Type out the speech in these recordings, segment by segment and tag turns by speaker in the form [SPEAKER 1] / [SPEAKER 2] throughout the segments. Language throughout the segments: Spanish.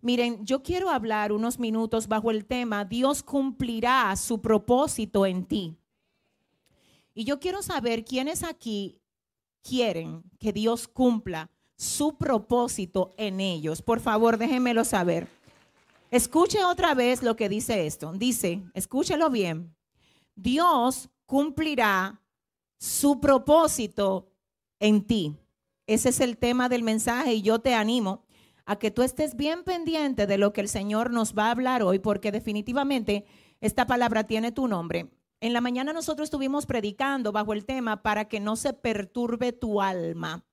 [SPEAKER 1] Miren, yo quiero hablar unos minutos bajo el tema, Dios cumplirá su propósito en ti. Y yo quiero saber quiénes aquí quieren que Dios cumpla su propósito en ellos. Por favor, déjenmelo saber. Escuche otra vez lo que dice esto. Dice, escúchelo bien. Dios cumplirá su propósito en ti. Ese es el tema del mensaje y yo te animo a que tú estés bien pendiente de lo que el Señor nos va a hablar hoy, porque definitivamente esta palabra tiene tu nombre. En la mañana nosotros estuvimos predicando bajo el tema para que no se perturbe tu alma.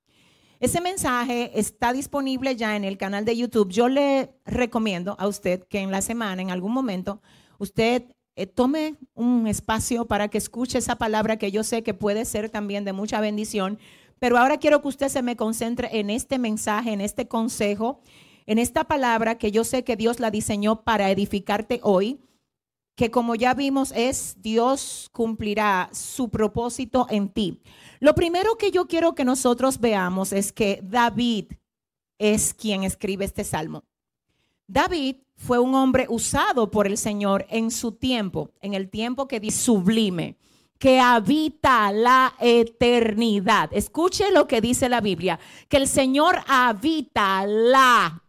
[SPEAKER 1] Ese mensaje está disponible ya en el canal de YouTube. Yo le recomiendo a usted que en la semana, en algún momento, usted eh, tome un espacio para que escuche esa palabra que yo sé que puede ser también de mucha bendición pero ahora quiero que usted se me concentre en este mensaje, en este consejo, en esta palabra que yo sé que Dios la diseñó para edificarte hoy, que como ya vimos es Dios cumplirá su propósito en ti. Lo primero que yo quiero que nosotros veamos es que David es quien escribe este salmo. David fue un hombre usado por el Señor en su tiempo, en el tiempo que dice sublime que habita la eternidad. Escuche lo que dice la Biblia, que el Señor habita la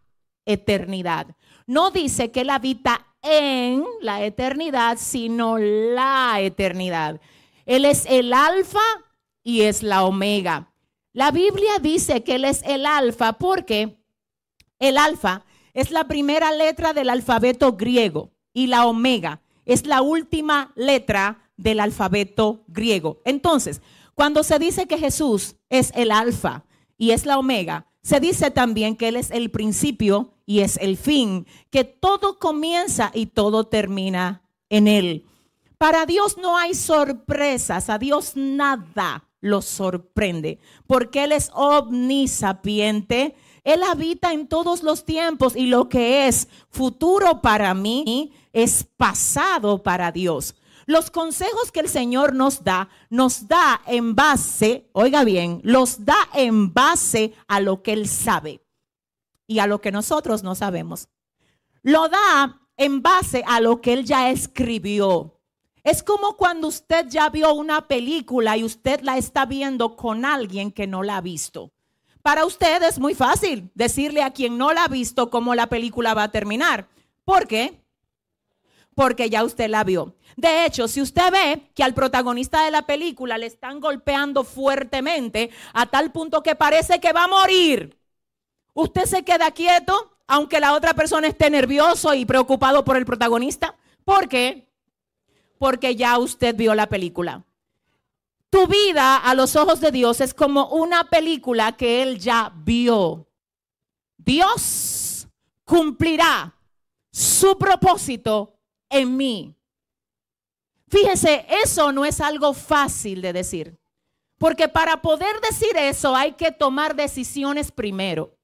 [SPEAKER 1] eternidad. No dice que Él habita en la eternidad, sino la eternidad. Él es el alfa y es la omega. La Biblia dice que Él es el alfa porque el alfa es la primera letra del alfabeto griego y la omega es la última letra del alfabeto griego. Entonces, cuando se dice que Jesús es el alfa y es la omega, se dice también que Él es el principio y es el fin, que todo comienza y todo termina en Él. Para Dios no hay sorpresas, a Dios nada lo sorprende, porque Él es omnisapiente, Él habita en todos los tiempos y lo que es futuro para mí es pasado para Dios. Los consejos que el Señor nos da, nos da en base, oiga bien, los da en base a lo que Él sabe y a lo que nosotros no sabemos. Lo da en base a lo que Él ya escribió. Es como cuando usted ya vio una película y usted la está viendo con alguien que no la ha visto. Para usted es muy fácil decirle a quien no la ha visto cómo la película va a terminar. ¿Por qué? Porque ya usted la vio. De hecho, si usted ve que al protagonista de la película le están golpeando fuertemente a tal punto que parece que va a morir, usted se queda quieto aunque la otra persona esté nervioso y preocupado por el protagonista. ¿Por qué? Porque ya usted vio la película. Tu vida a los ojos de Dios es como una película que Él ya vio. Dios cumplirá su propósito en mí. Fíjese, eso no es algo fácil de decir. Porque para poder decir eso hay que tomar decisiones primero.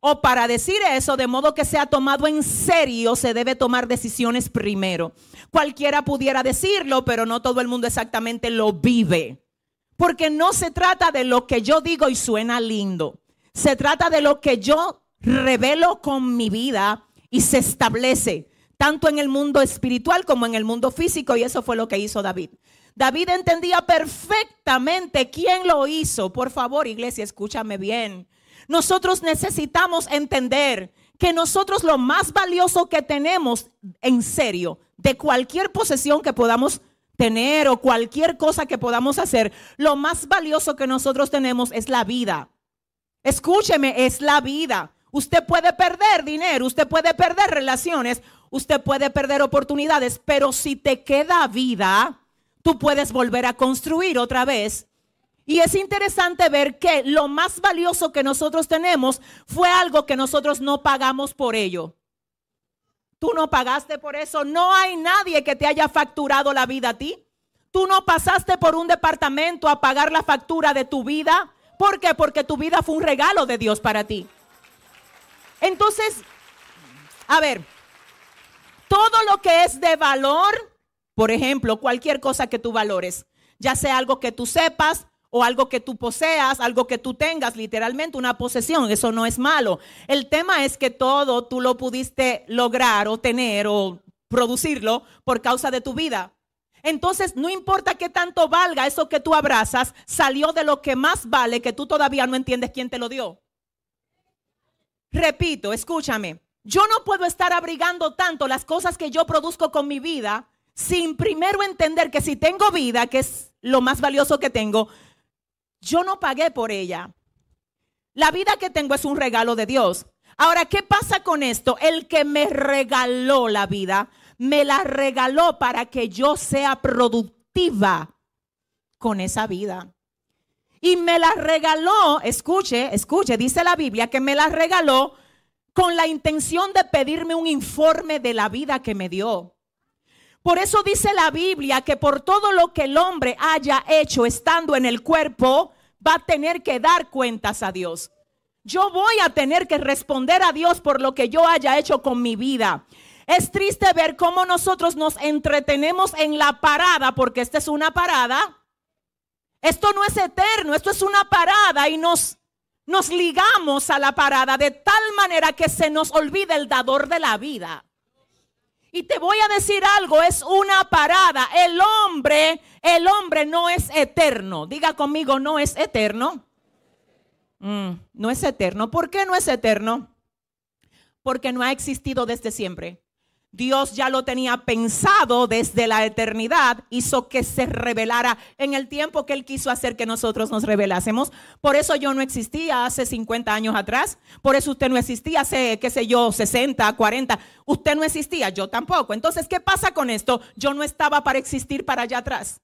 [SPEAKER 1] O para decir eso, de modo que sea tomado en serio, se debe tomar decisiones primero. Cualquiera pudiera decirlo, pero no todo el mundo exactamente lo vive. Porque no se trata de lo que yo digo y suena lindo. Se trata de lo que yo revelo con mi vida y se establece tanto en el mundo espiritual como en el mundo físico, y eso fue lo que hizo David. David entendía perfectamente quién lo hizo. Por favor, iglesia, escúchame bien. Nosotros necesitamos entender que nosotros lo más valioso que tenemos, en serio, de cualquier posesión que podamos tener o cualquier cosa que podamos hacer, lo más valioso que nosotros tenemos es la vida. Escúcheme, es la vida. Usted puede perder dinero, usted puede perder relaciones, usted puede perder oportunidades, pero si te queda vida, tú puedes volver a construir otra vez. Y es interesante ver que lo más valioso que nosotros tenemos fue algo que nosotros no pagamos por ello. Tú no pagaste por eso. No hay nadie que te haya facturado la vida a ti. Tú no pasaste por un departamento a pagar la factura de tu vida. ¿Por qué? Porque tu vida fue un regalo de Dios para ti. Entonces, a ver, todo lo que es de valor, por ejemplo, cualquier cosa que tú valores, ya sea algo que tú sepas o algo que tú poseas, algo que tú tengas, literalmente una posesión. Eso no es malo. El tema es que todo tú lo pudiste lograr o tener o producirlo por causa de tu vida. Entonces, no importa qué tanto valga eso que tú abrazas, salió de lo que más vale que tú todavía no entiendes quién te lo dio. Repito, escúchame. Yo no puedo estar abrigando tanto las cosas que yo produzco con mi vida sin primero entender que si tengo vida, que es lo más valioso que tengo, yo no pagué por ella. La vida que tengo es un regalo de Dios. Ahora, ¿qué pasa con esto? El que me regaló la vida, me la regaló para que yo sea productiva con esa vida. Y me la regaló, escuche, escuche, dice la Biblia que me la regaló con la intención de pedirme un informe de la vida que me dio. Por eso dice la Biblia que por todo lo que el hombre haya hecho estando en el cuerpo, va a tener que dar cuentas a Dios. Yo voy a tener que responder a Dios por lo que yo haya hecho con mi vida. Es triste ver cómo nosotros nos entretenemos en la parada, porque esta es una parada. Esto no es eterno, esto es una parada y nos, nos ligamos a la parada de tal manera que se nos olvida el dador de la vida. Y te voy a decir algo, es una parada. El hombre, el hombre no es eterno. Diga conmigo, no es eterno. Mm, no es eterno. ¿Por qué no es eterno? Porque no ha existido desde siempre. Dios ya lo tenía pensado desde la eternidad, hizo que se revelara en el tiempo que Él quiso hacer que nosotros nos revelásemos. Por eso yo no existía hace 50 años atrás, por eso usted no existía hace, qué sé yo, 60, 40, usted no existía, yo tampoco. Entonces, ¿qué pasa con esto? Yo no estaba para existir para allá atrás.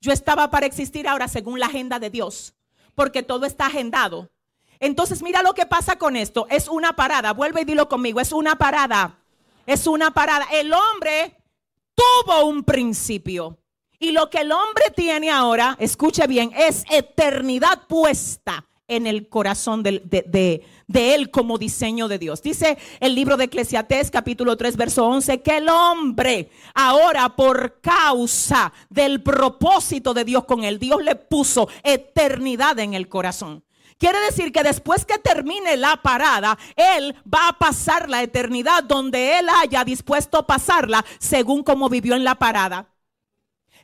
[SPEAKER 1] Yo estaba para existir ahora según la agenda de Dios, porque todo está agendado. Entonces, mira lo que pasa con esto. Es una parada. Vuelve y dilo conmigo. Es una parada. Es una parada. El hombre tuvo un principio. Y lo que el hombre tiene ahora, escuche bien, es eternidad puesta en el corazón de, él como diseño de Dios. Dice el libro de Eclesiastés capítulo 3 verso 11 que el hombre ahora por causa del propósito de Dios con él, Dios le puso eternidad en el corazón. Quiere decir que después que termine la parada, Él va a pasar la eternidad donde Él haya dispuesto pasarla según como vivió en la parada.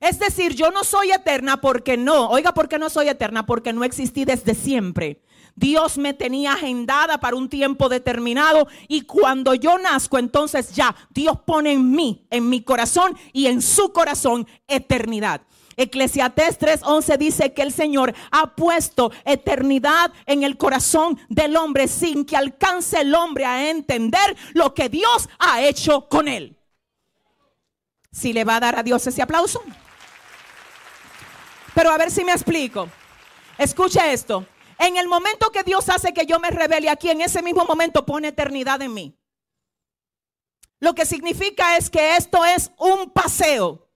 [SPEAKER 1] Es decir, yo no soy eterna porque no. Oiga, ¿por qué no soy eterna? Porque no existí desde siempre. Dios me tenía agendada para un tiempo determinado y cuando yo nazco, entonces ya Dios pone en mí, en mi corazón y en su corazón eternidad. Eclesiastés 3:11 dice que el Señor ha puesto eternidad en el corazón del hombre sin que alcance el hombre a entender lo que Dios ha hecho con él. Si le va a dar a Dios ese aplauso. Pero a ver si me explico. Escuche esto. En el momento que Dios hace que yo me revele aquí, en ese mismo momento pone eternidad en mí. Lo que significa es que esto es un paseo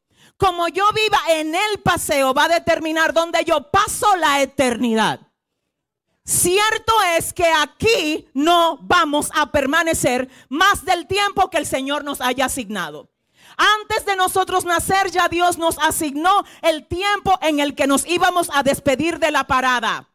[SPEAKER 1] como yo viva en el paseo, va a determinar dónde yo paso la eternidad. Cierto es que aquí no vamos a permanecer más del tiempo que el Señor nos haya asignado. Antes de nosotros nacer ya Dios nos asignó el tiempo en el que nos íbamos a despedir de la parada.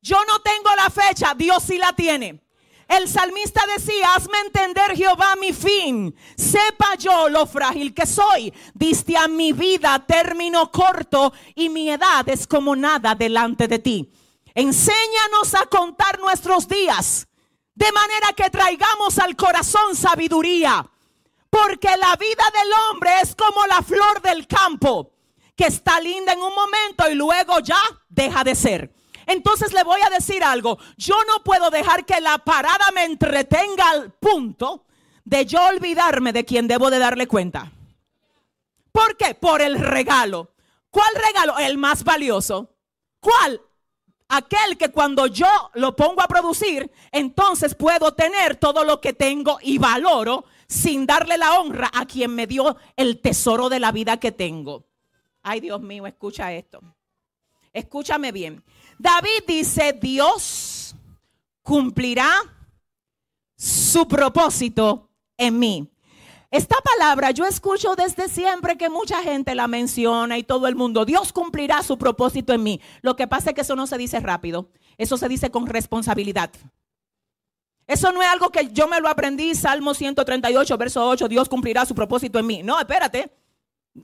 [SPEAKER 1] Yo no tengo la fecha, Dios sí la tiene. El salmista decía, hazme entender Jehová mi fin, sepa yo lo frágil que soy. Diste a mi vida término corto y mi edad es como nada delante de ti. Enséñanos a contar nuestros días, de manera que traigamos al corazón sabiduría. Porque la vida del hombre es como la flor del campo, que está linda en un momento y luego ya deja de ser. Entonces le voy a decir algo. Yo no puedo dejar que la parada me entretenga al punto de yo olvidarme de quien debo de darle cuenta. ¿Por qué? Por el regalo. ¿Cuál regalo? El más valioso. ¿Cuál? Aquel que cuando yo lo pongo a producir, entonces puedo tener todo lo que tengo y valoro sin darle la honra a quien me dio el tesoro de la vida que tengo. Ay, Dios mío, escucha esto. Escúchame bien. David dice, Dios cumplirá su propósito en mí. Esta palabra yo escucho desde siempre que mucha gente la menciona y todo el mundo, Dios cumplirá su propósito en mí. Lo que pasa es que eso no se dice rápido, eso se dice con responsabilidad. Eso no es algo que yo me lo aprendí, Salmo 138, verso 8, Dios cumplirá su propósito en mí. No, espérate,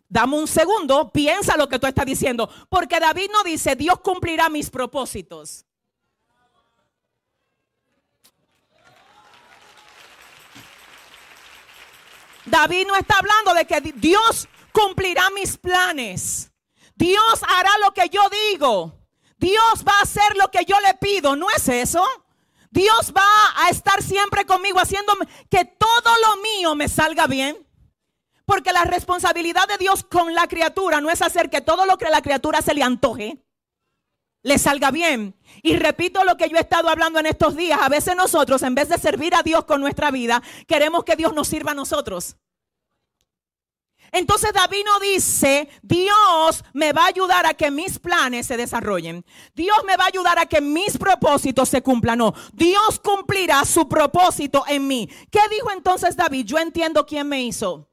[SPEAKER 1] dame un segundo, piensa lo que tú estás diciendo, porque David no dice, Dios cumplirá mis propósitos. David no está hablando de que Dios cumplirá mis planes. Dios hará lo que yo digo. Dios va a hacer lo que yo le pido. ¿No es eso? Dios va a estar siempre conmigo haciendo que todo lo mío me salga bien. Porque la responsabilidad de Dios con la criatura no es hacer que todo lo que la criatura se le antoje le salga bien. Y repito lo que yo he estado hablando en estos días. A veces nosotros, en vez de servir a Dios con nuestra vida, queremos que Dios nos sirva a nosotros. Entonces David no dice, Dios me va a ayudar a que mis planes se desarrollen. Dios me va a ayudar a que mis propósitos se cumplan. No, Dios cumplirá su propósito en mí. ¿Qué dijo entonces David? Yo entiendo quién me hizo.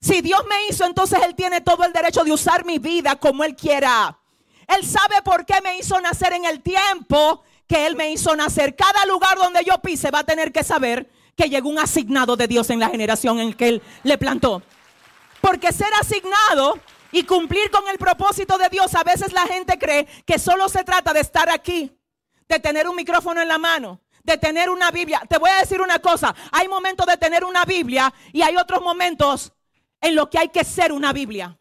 [SPEAKER 1] Si Dios me hizo, entonces Él tiene todo el derecho de usar mi vida como Él quiera. Él sabe por qué me hizo nacer en el tiempo que Él me hizo nacer. Cada lugar donde yo pise va a tener que saber que llegó un asignado de Dios en la generación en que Él le plantó. Porque ser asignado y cumplir con el propósito de Dios, a veces la gente cree que solo se trata de estar aquí, de tener un micrófono en la mano, de tener una Biblia. Te voy a decir una cosa, hay momentos de tener una Biblia y hay otros momentos en los que hay que ser una Biblia.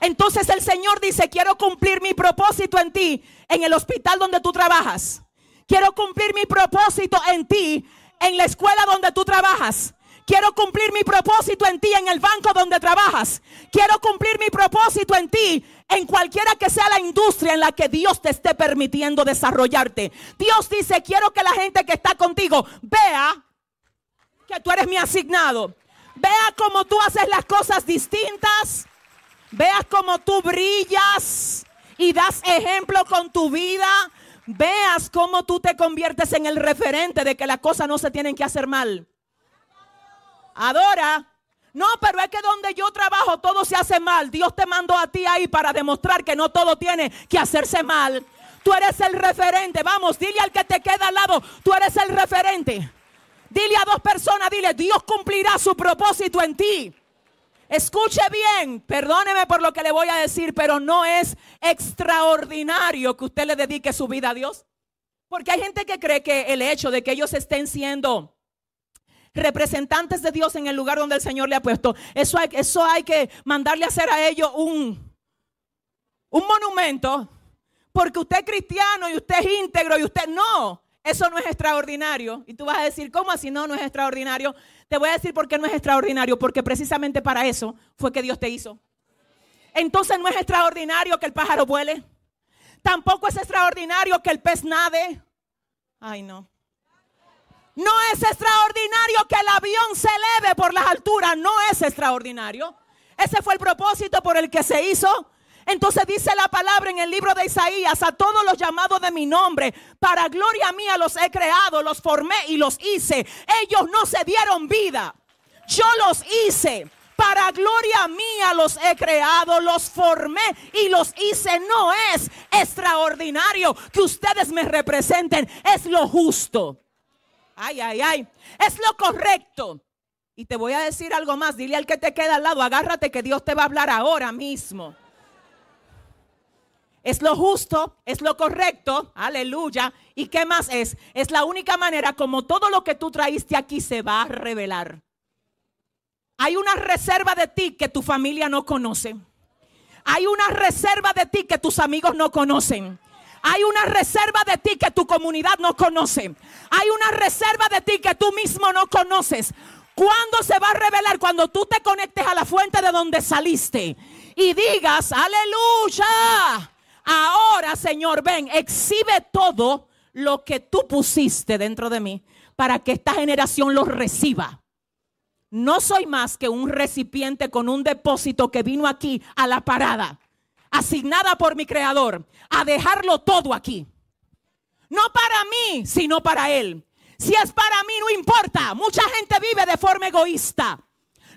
[SPEAKER 1] Entonces el Señor dice, quiero cumplir mi propósito en ti, en el hospital donde tú trabajas. Quiero cumplir mi propósito en ti, en la escuela donde tú trabajas. Quiero cumplir mi propósito en ti, en el banco donde trabajas. Quiero cumplir mi propósito en ti, en cualquiera que sea la industria en la que Dios te esté permitiendo desarrollarte. Dios dice, quiero que la gente que está contigo vea que tú eres mi asignado. Vea cómo tú haces las cosas distintas veas cómo tú brillas y das ejemplo con tu vida, veas cómo tú te conviertes en el referente de que las cosas no se tienen que hacer mal. Adora. No, pero es que donde yo trabajo todo se hace mal. Dios te mandó a ti ahí para demostrar que no todo tiene que hacerse mal. Tú eres el referente. Vamos, dile al que te queda al lado, tú eres el referente. Dile a dos personas, dile, Dios cumplirá su propósito en ti. Escuche bien, perdóneme por lo que le voy a decir, pero no es extraordinario que usted le dedique su vida a Dios. Porque hay gente que cree que el hecho de que ellos estén siendo representantes de Dios en el lugar donde el Señor le ha puesto, eso hay, que mandarle a hacer a ellos un, un monumento. Porque usted es cristiano y usted es íntegro y usted no. Eso no es extraordinario. Y tú vas a decir, ¿cómo así no, no es extraordinario? Te voy a decir por qué no es extraordinario, porque precisamente para eso fue que Dios te hizo. Entonces no es extraordinario que el pájaro vuele. Tampoco es extraordinario que el pez nade. Ay, no. No es extraordinario que el avión se eleve por las alturas. No es extraordinario. Ese fue el propósito por el que se hizo. Entonces dice la palabra en el libro de Isaías, a todos los llamados de mi nombre, para gloria mía los he creado, los formé y los hice. Ellos no se dieron vida, yo los hice. Para gloria mía los he creado, los formé y los hice. No es extraordinario que ustedes me representen, es lo justo. Ay, ay, ay, es lo correcto. Y te voy a decir algo más, dile al que te queda al lado, agárrate que Dios te va a hablar ahora mismo. Es lo justo, es lo correcto, aleluya. ¿Y qué más es? Es la única manera como todo lo que tú traíste aquí se va a revelar. Hay una reserva de ti que tu familia no conoce. Hay una reserva de ti que tus amigos no conocen. Hay una reserva de ti que tu comunidad no conoce. Hay una reserva de ti que tú mismo no conoces. ¿Cuándo se va a revelar? Cuando tú te conectes a la fuente de donde saliste y digas, aleluya. Ahora, Señor, ven, exhibe todo lo que tú pusiste dentro de mí para que esta generación lo reciba. No soy más que un recipiente con un depósito que vino aquí a la parada, asignada por mi creador, a dejarlo todo aquí. No para mí, sino para Él. Si es para mí, no importa. Mucha gente vive de forma egoísta.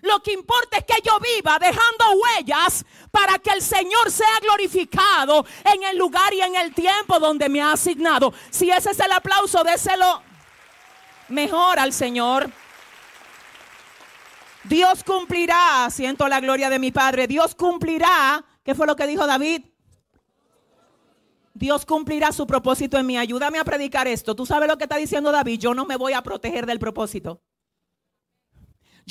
[SPEAKER 1] Lo que importa es que yo viva dejando huellas para que el Señor sea glorificado en el lugar y en el tiempo donde me ha asignado. Si ese es el aplauso, déselo mejor al Señor. Dios cumplirá, siento la gloria de mi Padre, Dios cumplirá, ¿qué fue lo que dijo David? Dios cumplirá su propósito en mí. Ayúdame a predicar esto. Tú sabes lo que está diciendo David. Yo no me voy a proteger del propósito.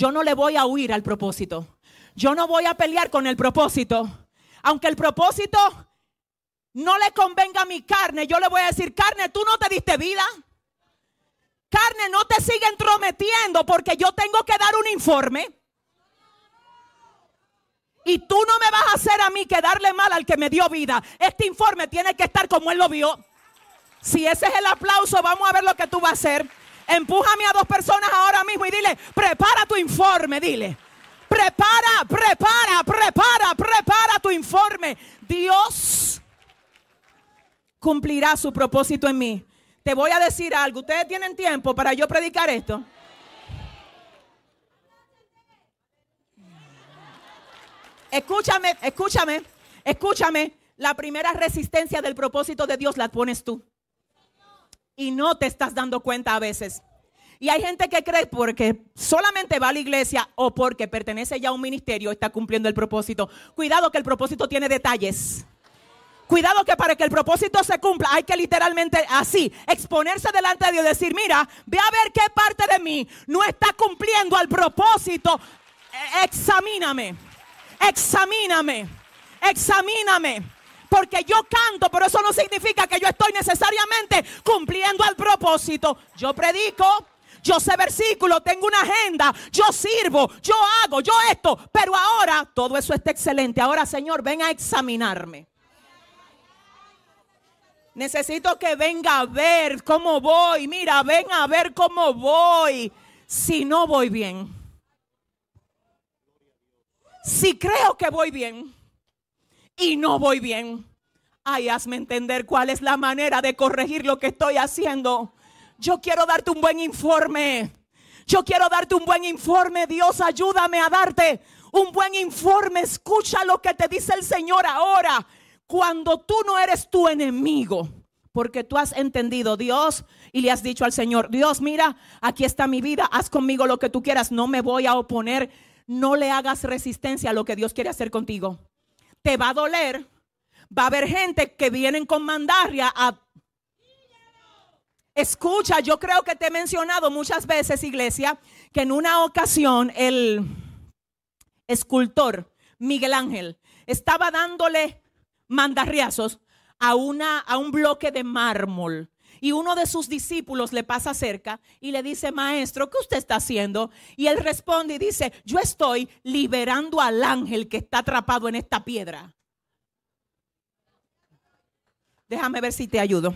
[SPEAKER 1] Yo no le voy a huir al propósito. Yo no voy a pelear con el propósito. Aunque el propósito no le convenga a mi carne, yo le voy a decir, carne, tú no te diste vida. Carne, no te sigue entrometiendo porque yo tengo que dar un informe. Y tú no me vas a hacer a mí que darle mal al que me dio vida. Este informe tiene que estar como él lo vio. Si ese es el aplauso, vamos a ver lo que tú vas a hacer. Empújame a dos personas ahora mismo y dile, prepara tu informe, dile. Prepara, prepara, prepara, prepara tu informe. Dios cumplirá su propósito en mí. Te voy a decir algo. ¿Ustedes tienen tiempo para yo predicar esto? Escúchame, escúchame, escúchame. La primera resistencia del propósito de Dios la pones tú. Y no te estás dando cuenta a veces. Y hay gente que cree porque solamente va a la iglesia o porque pertenece ya a un ministerio está cumpliendo el propósito. Cuidado que el propósito tiene detalles. Cuidado que para que el propósito se cumpla hay que literalmente así exponerse delante de Dios decir, mira, ve a ver qué parte de mí no está cumpliendo al propósito. E, examíname, examíname, examíname. Porque yo canto, pero eso no significa que yo estoy necesariamente cumpliendo al propósito. Yo predico, yo sé versículos, tengo una agenda, yo sirvo, yo hago, yo esto, pero ahora todo eso está excelente. Ahora, Señor, ven a examinarme. Necesito que venga a ver cómo voy. Mira, ven a ver cómo voy. Si no voy bien. Si creo que voy bien y no voy bien. Ay, hazme entender cuál es la manera de corregir lo que estoy haciendo. Yo quiero darte un buen informe. Yo quiero darte un buen informe. Dios, ayúdame a darte un buen informe. Escucha lo que te dice el Señor ahora cuando tú no eres tu enemigo, porque tú has entendido Dios y le has dicho al Señor, Dios, mira, aquí está mi vida, haz conmigo lo que tú quieras, no me voy a oponer, no le hagas resistencia a lo que Dios quiere hacer contigo. Te va a doler, va a haber gente que vienen con mandarria a... Escucha, yo creo que te he mencionado muchas veces, iglesia, que en una ocasión el escultor Miguel Ángel estaba dándole mandarriazos a, una, a un bloque de mármol. Y uno de sus discípulos le pasa cerca y le dice, maestro, ¿qué usted está haciendo? Y él responde y dice, yo estoy liberando al ángel que está atrapado en esta piedra. Déjame ver si te ayudo.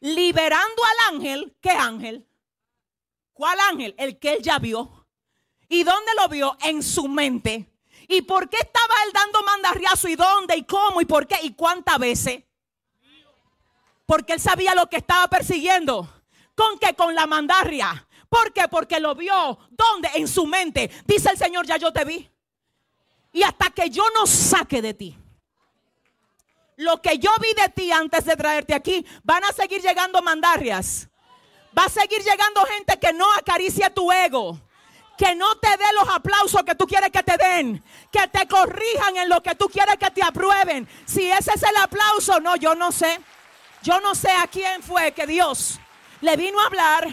[SPEAKER 1] Liberando al ángel, ¿qué ángel? ¿Cuál ángel? El que él ya vio. ¿Y dónde lo vio? En su mente. ¿Y por qué estaba él dando mandarriazo? ¿Y dónde? ¿Y cómo? ¿Y por qué? ¿Y cuántas veces? Porque él sabía lo que estaba persiguiendo. ¿Con qué? Con la mandarria. ¿Por qué? Porque lo vio. ¿Dónde? En su mente. Dice el Señor, ya yo te vi. Y hasta que yo no saque de ti lo que yo vi de ti antes de traerte aquí, van a seguir llegando mandarrias. Va a seguir llegando gente que no acaricia tu ego que no te dé los aplausos que tú quieres que te den, que te corrijan en lo que tú quieres que te aprueben. Si ese es el aplauso, no, yo no sé. Yo no sé a quién fue que Dios le vino a hablar.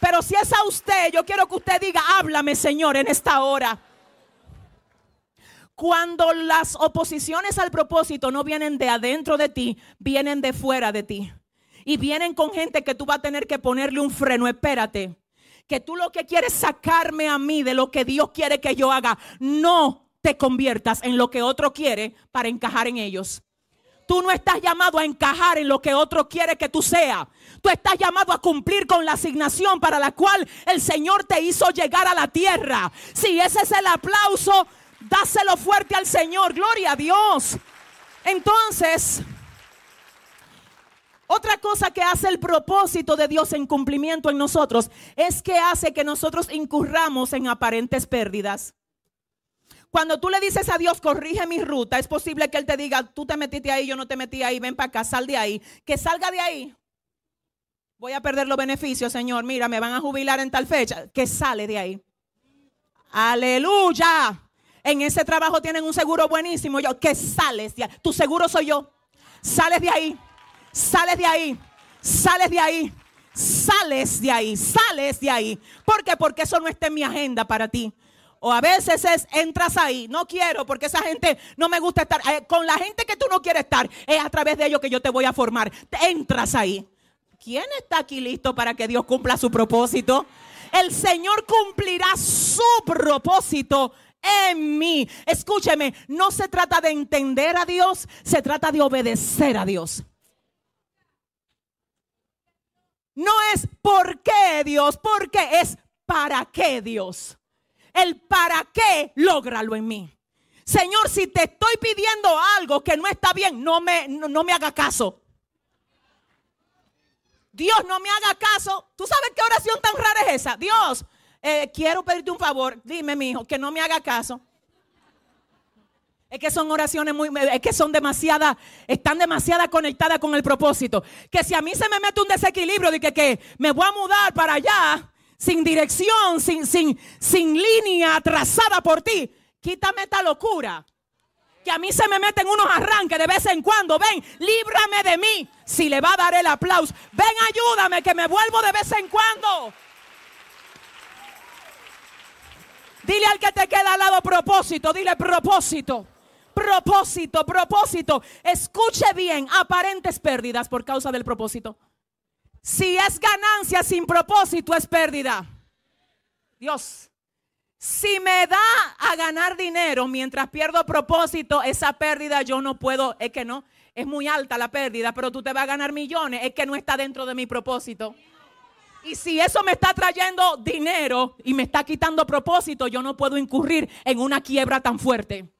[SPEAKER 1] Pero si es a usted, yo quiero que usted diga, háblame Señor en esta hora. Cuando las oposiciones al propósito no vienen de adentro de ti, vienen de fuera de ti. Y vienen con gente que tú vas a tener que ponerle un freno. Espérate que tú lo que quieres sacarme a mí de lo que Dios quiere que yo haga. No te conviertas en lo que otro quiere para encajar en ellos. Tú no estás llamado a encajar en lo que otro quiere que tú seas. Tú estás llamado a cumplir con la asignación para la cual el Señor te hizo llegar a la tierra. Si ese es el aplauso, dáselo fuerte al Señor. Gloria a Dios. Entonces, Otra cosa que hace el propósito de Dios en cumplimiento en nosotros es que hace que nosotros incurramos en aparentes pérdidas. Cuando tú le dices a Dios, corrige mi ruta, es posible que Él te diga, tú te metiste ahí, yo no te metí ahí, ven para acá, sal de ahí. Que salga de ahí. Voy a perder los beneficios, Señor. Mira, me van a jubilar en tal fecha. Que sale de ahí. Aleluya. En ese trabajo tienen un seguro buenísimo. Yo, que sales de ahí. Tu seguro soy yo. Sales de ahí. Sales de ahí. Sales de ahí. Sales de ahí. Sales de ahí. ¿Por qué? Porque eso no está en mi agenda para ti. O a veces es, entras ahí, no quiero porque esa gente no me gusta estar. Eh, con la gente que tú no quieres estar, es a través de ellos que yo te voy a formar. Entras ahí. ¿Quién está aquí listo para que Dios cumpla su propósito? El Señor cumplirá su propósito en mí. Escúcheme, no se trata de entender a Dios, se trata de obedecer a Dios. No es por qué Dios, porque es para qué Dios. El para qué, lógralo en mí. Señor, si te estoy pidiendo algo que no está bien, no me, no, me haga caso. Dios, no me haga caso. ¿Tú sabes qué oración tan rara es esa? Dios, eh, quiero pedirte un favor. Dime, mi hijo, que no me haga caso. Es que son oraciones muy, es que son demasiadas, están demasiadas conectadas con el propósito. Que si a mí se me mete un desequilibrio de que, que me voy a mudar para allá, sin dirección, sin, sin, sin línea trazada por ti, quítame esta locura. Que a mí se me meten unos arranques de vez en cuando. Ven, líbrame de mí. Si le va a dar el aplauso, ven, ayúdame, que me vuelvo de vez en cuando. Dile al que te queda al lado propósito, dile propósito. Propósito, propósito. Escuche bien, aparentes pérdidas por causa del propósito. Si es ganancia sin propósito, es pérdida. Dios, si me da a ganar dinero mientras pierdo propósito, esa pérdida yo no puedo, es que no, es muy alta la pérdida, pero tú te vas a ganar millones, es que no está dentro de mi propósito. Y si eso me está trayendo dinero y me está quitando propósito, yo no puedo incurrir en una quiebra tan fuerte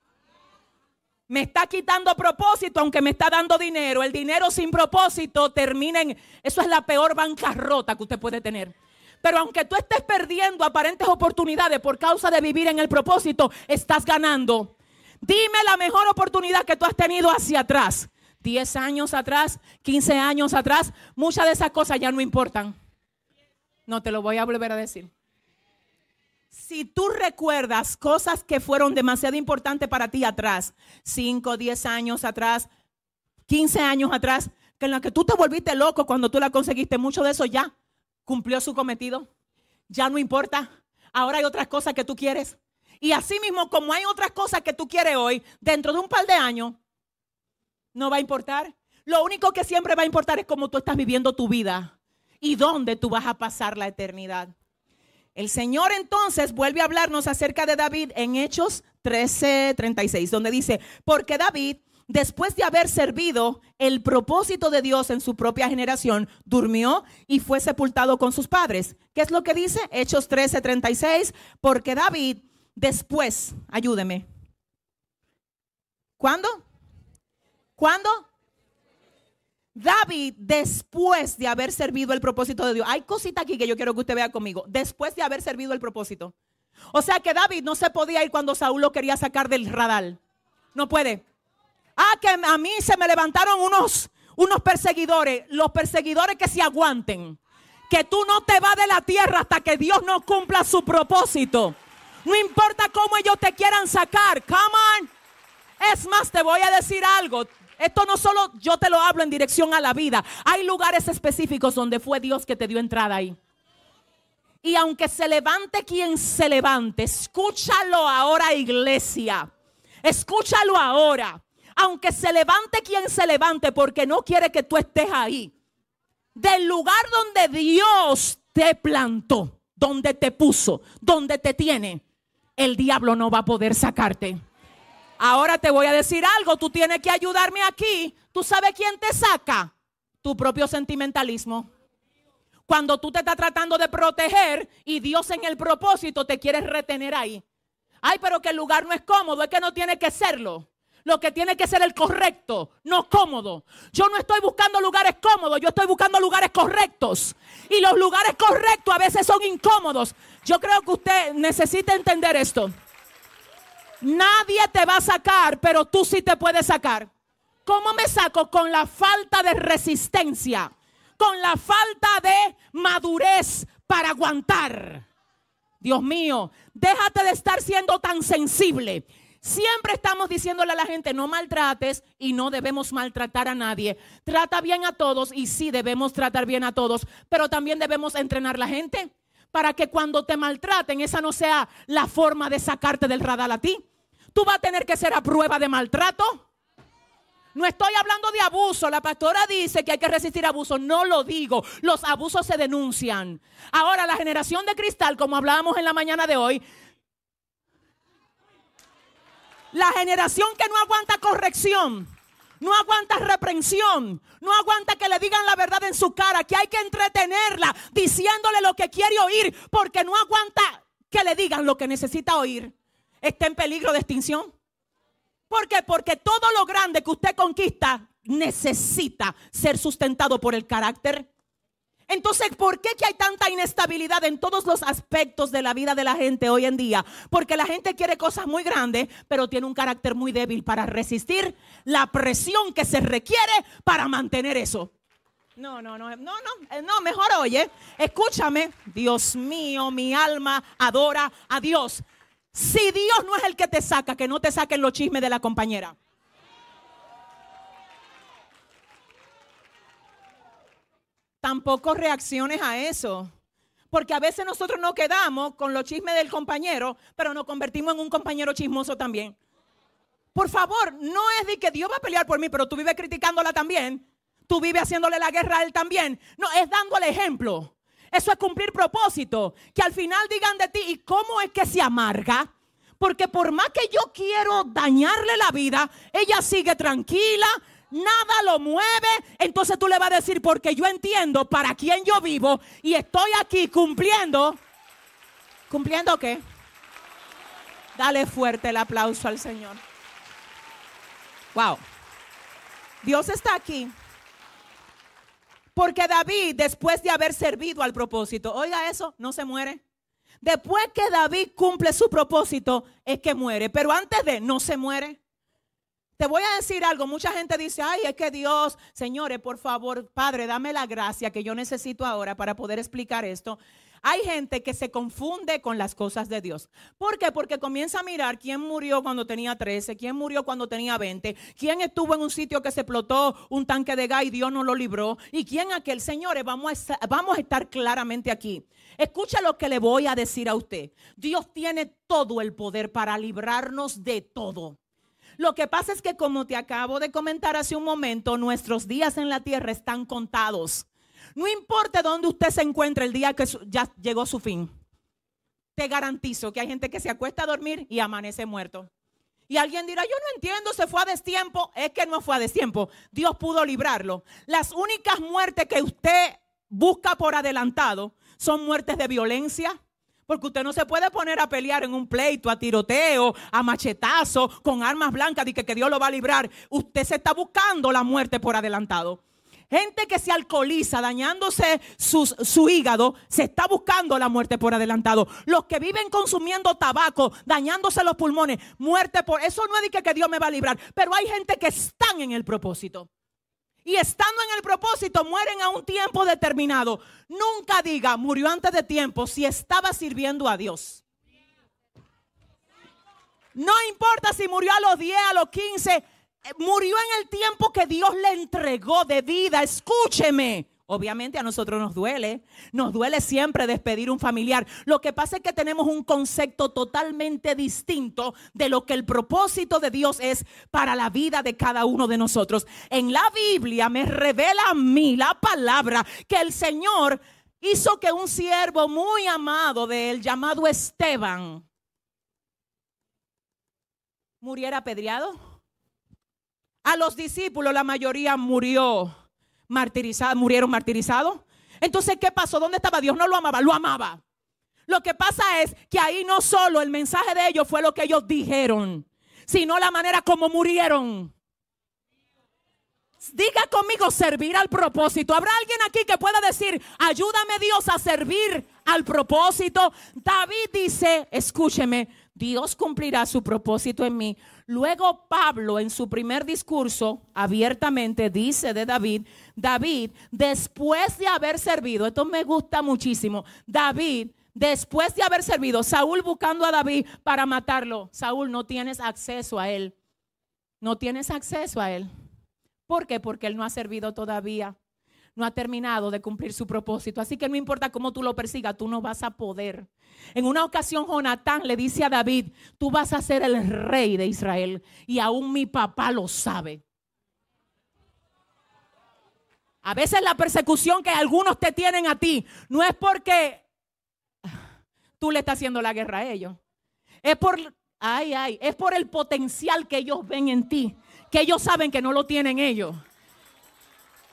[SPEAKER 1] me está quitando propósito, aunque me está dando dinero. El dinero sin propósito termina en... Eso es la peor bancarrota que usted puede tener. Pero aunque tú estés perdiendo aparentes oportunidades por causa de vivir en el propósito, estás ganando. Dime la mejor oportunidad que tú has tenido hacia atrás. 10 años atrás, 15 años atrás, muchas de esas cosas ya no importan. No te lo voy a volver a decir si tú recuerdas cosas que fueron demasiado importantes para ti atrás, 5, 10 años atrás, 15 años atrás, que en la que tú te volviste loco cuando tú la conseguiste, mucho de eso ya cumplió su cometido. Ya no importa. Ahora hay otras cosas que tú quieres. Y así mismo, como hay otras cosas que tú quieres hoy, dentro de un par de años, no va a importar. Lo único que siempre va a importar es cómo tú estás viviendo tu vida y dónde tú vas a pasar la eternidad. El Señor entonces vuelve a hablarnos acerca de David en Hechos 13:36, donde dice, porque David, después de haber servido el propósito de Dios en su propia generación, durmió y fue sepultado con sus padres. ¿Qué es lo que dice? Hechos 13:36, porque David, después, ayúdeme. ¿Cuándo? ¿Cuándo? David, después de haber servido el propósito de Dios, hay cosita aquí que yo quiero que usted vea conmigo. Después de haber servido el propósito. O sea que David no se podía ir cuando Saúl lo quería sacar del radar. No puede. Ah, que a mí se me levantaron unos, unos perseguidores. Los perseguidores que se aguanten. Que tú no te vas de la tierra hasta que Dios no cumpla su propósito. No importa cómo ellos te quieran sacar. Come on. Es más, te voy a decir algo. Esto no solo yo te lo hablo en dirección a la vida. Hay lugares específicos donde fue Dios que te dio entrada ahí. Y aunque se levante quien se levante, escúchalo ahora iglesia. Escúchalo ahora. Aunque se levante quien se levante porque no quiere que tú estés ahí. Del lugar donde Dios te plantó, donde te puso, donde te tiene, el diablo no va a poder sacarte. Ahora te voy a decir algo, tú tienes que ayudarme aquí. ¿Tú sabes quién te saca? Tu propio sentimentalismo. Cuando tú te estás tratando de proteger y Dios en el propósito te quiere retener ahí. Ay, pero que el lugar no es cómodo, es que no tiene que serlo. lo que tiene que ser el correcto, no cómodo. Yo no estoy buscando lugares cómodos, yo estoy buscando lugares correctos. Y los lugares correctos a veces son incómodos. Yo creo que usted necesita entender esto. Nadie te va a sacar, pero tú sí te puedes sacar. ¿Cómo me saco? Con la falta de resistencia, con la falta de madurez para aguantar. Dios mío, déjate de estar siendo tan sensible. Siempre estamos diciéndole a la gente, no maltrates y no debemos maltratar a nadie. Trata bien a todos y sí debemos tratar bien a todos, pero también debemos entrenar a la gente para que cuando te maltraten esa no sea la forma de sacarte del radar a ti. Tú vas a tener que ser a prueba de maltrato. No estoy hablando de abuso. La pastora dice que hay que resistir abuso. No lo digo. Los abusos se denuncian. Ahora, la generación de cristal, como hablábamos en la mañana de hoy, la generación que no aguanta corrección, no aguanta reprensión, no aguanta que le digan la verdad en su cara, que hay que entretenerla diciéndole lo que quiere oír, porque no aguanta que le digan lo que necesita oír, está en peligro de extinción. ¿Por qué? Porque todo lo grande que usted conquista necesita ser sustentado por el carácter entonces, ¿por qué hay tanta inestabilidad en todos los aspectos de la vida de la gente hoy en día? Porque la gente quiere cosas muy grandes, pero tiene un carácter muy débil para resistir la presión que se requiere para mantener eso. No, no, no, no, no, eh, no, mejor oye, escúchame, Dios mío, mi alma adora a Dios. Si Dios no es el que te saca, que no te saquen los chismes de la compañera. Tampoco reacciones a eso. Porque a veces nosotros nos quedamos con los chismes del compañero, pero nos convertimos en un compañero chismoso también. Por favor, no es de que Dios va a pelear por mí, pero tú vives criticándola también. Tú vives haciéndole la guerra a él también. No, es dándole ejemplo. Eso es cumplir propósito. Que al final digan de ti, ¿y cómo es que se amarga? Porque por más que yo quiero dañarle la vida, ella sigue tranquila, nada lo mueve, entonces tú le vas a decir, porque yo entiendo para quién yo vivo y estoy aquí cumpliendo. ¿Cumpliendo qué? Dale fuerte el aplauso al Señor. Wow. Dios está aquí. Porque David, después de haber servido al propósito, oiga eso, no se muere. Después que David cumple su propósito, es que muere. Pero antes de, no se muere. Te voy a decir algo, mucha gente dice, ay, es que Dios, señores, por favor, Padre, dame la gracia que yo necesito ahora para poder explicar esto. Hay gente que se confunde con las cosas de Dios. ¿Por qué? Porque comienza a mirar quién murió cuando tenía 13, quién murió cuando tenía 20, quién estuvo en un sitio que se explotó un tanque de gas y Dios no lo libró, y quién aquel. Señores, vamos a, vamos a estar claramente aquí. Escucha lo que le voy a decir a usted. Dios tiene todo el poder para librarnos de todo. Lo que pasa es que como te acabo de comentar hace un momento, nuestros días en la tierra están contados. No importa dónde usted se encuentre el día que ya llegó su fin. Te garantizo que hay gente que se acuesta a dormir y amanece muerto. Y alguien dirá, yo no entiendo, se fue a destiempo. Es que no fue a destiempo. Dios pudo librarlo. Las únicas muertes que usted busca por adelantado son muertes de violencia, porque usted no se puede poner a pelear en un pleito, a tiroteo, a machetazo, con armas blancas y que, que Dios lo va a librar. Usted se está buscando la muerte por adelantado. Gente que se alcoholiza, dañándose su hígado, se está buscando la muerte por adelantado. Los que viven consumiendo tabaco, dañándose los pulmones, muerte por... Eso no es de que, que Dios me va a librar, pero hay gente que están en el propósito y estando en el propósito mueren a un tiempo determinado. Nunca diga, murió antes de tiempo si estaba sirviendo a Dios. No importa si murió a los 10, a los 15, eh, murió en el tiempo que Dios le entregó de vida. Escúcheme. Obviamente a nosotros nos duele, nos duele siempre despedir un familiar. Lo que pasa es que tenemos un concepto totalmente distinto de lo que el propósito de Dios es para la vida de cada uno de nosotros. En la Biblia me revela a mí la palabra que el Señor hizo que un siervo muy amado de él llamado Esteban muriera apedreado. A los discípulos la mayoría murió martirizados, murieron martirizados. Entonces, ¿qué pasó? ¿Dónde estaba Dios? No lo amaba, lo amaba. Lo que pasa es que ahí no solo el mensaje de ellos fue lo que ellos dijeron, sino la manera como murieron. Diga conmigo servir al propósito. ¿Habrá alguien aquí que pueda decir, ayúdame Dios a servir al propósito? David dice, escúcheme, Dios cumplirá su propósito en mí. Luego Pablo en su primer discurso abiertamente dice de David, David, después de haber servido, esto me gusta muchísimo, David, después de haber servido, Saúl buscando a David para matarlo, Saúl no tienes acceso a él, no tienes acceso a él. ¿Por qué? Porque él no ha servido todavía. No ha terminado de cumplir su propósito. Así que no importa cómo tú lo persigas, tú no vas a poder. En una ocasión, Jonatán le dice a David, tú vas a ser el rey de Israel. Y aún mi papá lo sabe. A veces la persecución que algunos te tienen a ti no es porque tú le estás haciendo la guerra a ellos. Es por, ay, ay, es por el potencial que ellos ven en ti que ellos saben que no lo tienen ellos.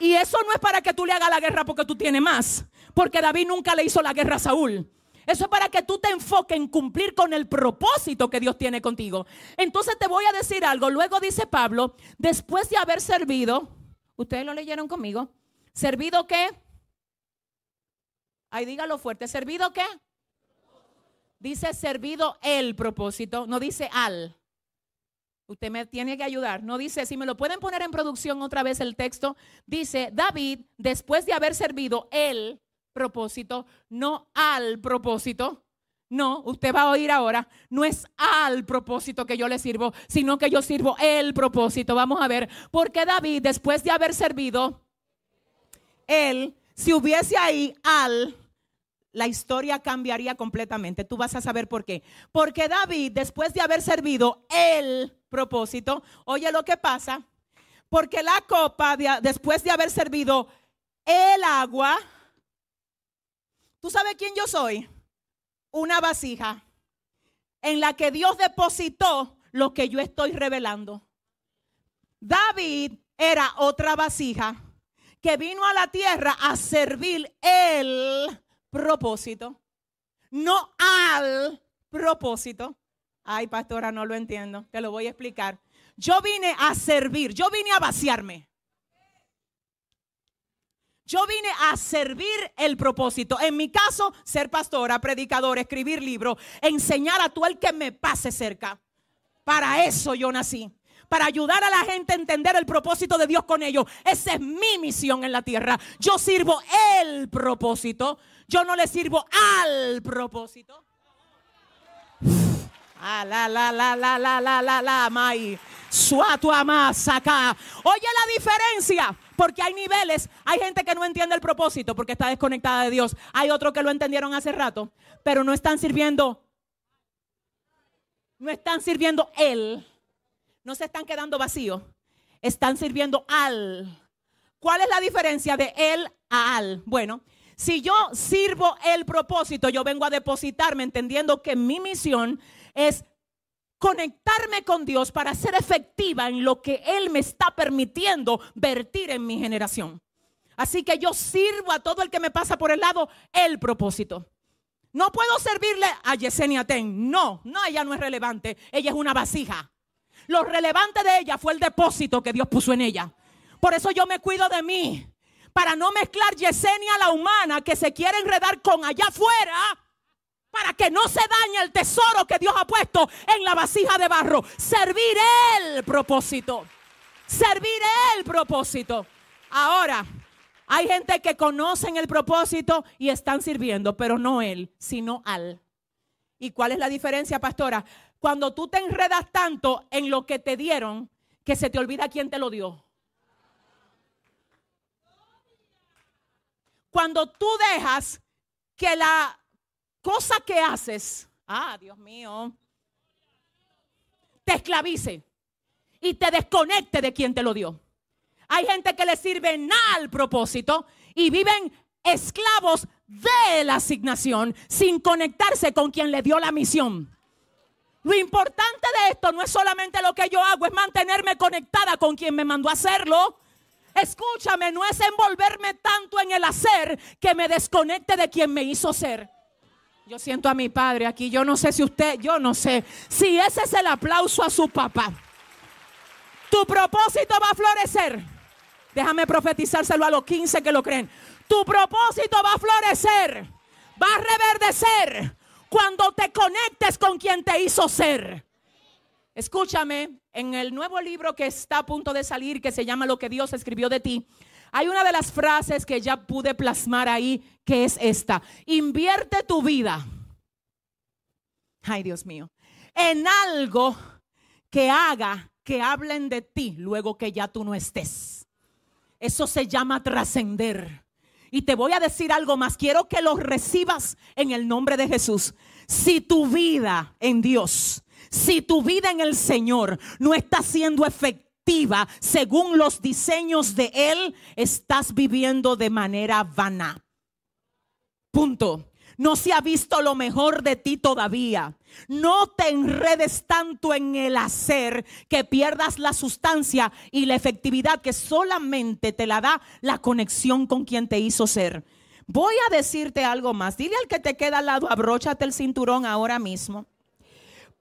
[SPEAKER 1] Y eso no es para que tú le hagas la guerra porque tú tienes más, porque David nunca le hizo la guerra a Saúl. Eso es para que tú te enfoques en cumplir con el propósito que Dios tiene contigo. Entonces te voy a decir algo. Luego dice Pablo, después de haber servido, ustedes lo leyeron conmigo, ¿servido qué? Ahí dígalo fuerte, ¿servido qué? Dice servido el propósito, no dice al. Usted me tiene que ayudar. No dice, si me lo pueden poner en producción otra vez el texto, dice, David, después de haber servido el propósito, no al propósito. No, usted va a oír ahora, no es al propósito que yo le sirvo, sino que yo sirvo el propósito. Vamos a ver, porque David, después de haber servido, él, si hubiese ahí al, la historia cambiaría completamente. Tú vas a saber por qué. Porque David, después de haber servido el propósito, oye lo que pasa, porque la copa, después de haber servido el agua, ¿tú sabes quién yo soy? Una vasija en la que Dios depositó lo que yo estoy revelando. David era otra vasija que vino a la tierra a servir el propósito, no al propósito. Ay, pastora, no lo entiendo. Te lo voy a explicar. Yo vine a servir, yo vine a vaciarme. Yo vine a servir el propósito. En mi caso, ser pastora, predicador, escribir libros, enseñar a todo el que me pase cerca. Para eso yo nací. Para ayudar a la gente a entender el propósito de Dios con ellos. Esa es mi misión en la tierra. Yo sirvo el propósito. Yo no le sirvo al propósito. Ah, la, la, la, la, la, la, la, la, mai. Suatu acá. Oye la diferencia. Porque hay niveles, hay gente que no entiende el propósito porque está desconectada de Dios. Hay otros que lo entendieron hace rato, pero no están sirviendo. No están sirviendo Él. No se están quedando vacíos. Están sirviendo al. ¿Cuál es la diferencia de Él a al? Bueno, si yo sirvo el propósito, yo vengo a depositarme entendiendo que mi misión es conectarme con Dios para ser efectiva en lo que Él me está permitiendo vertir en mi generación. Así que yo sirvo a todo el que me pasa por el lado el propósito. No puedo servirle a Yesenia Ten. No, no, ella no es relevante. Ella es una vasija. Lo relevante de ella fue el depósito que Dios puso en ella. Por eso yo me cuido de mí. Para no mezclar Yesenia la humana que se quiere enredar con allá afuera para que no se dañe el tesoro que Dios ha puesto en la vasija de barro. Servir el propósito. Servir el propósito. Ahora, hay gente que conocen el propósito y están sirviendo, pero no él, sino al. ¿Y cuál es la diferencia, pastora? Cuando tú te enredas tanto en lo que te dieron, que se te olvida quién te lo dio. Cuando tú dejas que la cosa que haces, ah, Dios mío, te esclavice y te desconecte de quien te lo dio. Hay gente que le sirve nada al propósito y viven esclavos de la asignación sin conectarse con quien le dio la misión. Lo importante de esto no es solamente lo que yo hago, es mantenerme conectada con quien me mandó a hacerlo. Escúchame, no es envolverme tanto en el hacer que me desconecte de quien me hizo ser. Yo siento a mi padre aquí. Yo no sé si usted, yo no sé. Si ese es el aplauso a su papá. Tu propósito va a florecer. Déjame profetizárselo a los 15 que lo creen. Tu propósito va a florecer. Va a reverdecer cuando te conectes con quien te hizo ser. Escúchame, en el nuevo libro que está a punto de salir, que se llama Lo que Dios escribió de ti, hay una de las frases que ya pude plasmar ahí, que es esta. Invierte tu vida. Ay, Dios mío. En algo que haga que hablen de ti luego que ya tú no estés. Eso se llama trascender. Y te voy a decir algo más. Quiero que lo recibas en el nombre de Jesús. Si tu vida en Dios, si tu vida en el Señor no está siendo efectiva, según los diseños de Él, estás viviendo de manera vana. Punto. No se ha visto lo mejor de ti todavía. No te enredes tanto en el hacer que pierdas la sustancia y la efectividad que solamente te la da la conexión con quien te hizo ser. Voy a decirte algo más. Dile al que te queda al lado, abróchate el cinturón ahora mismo.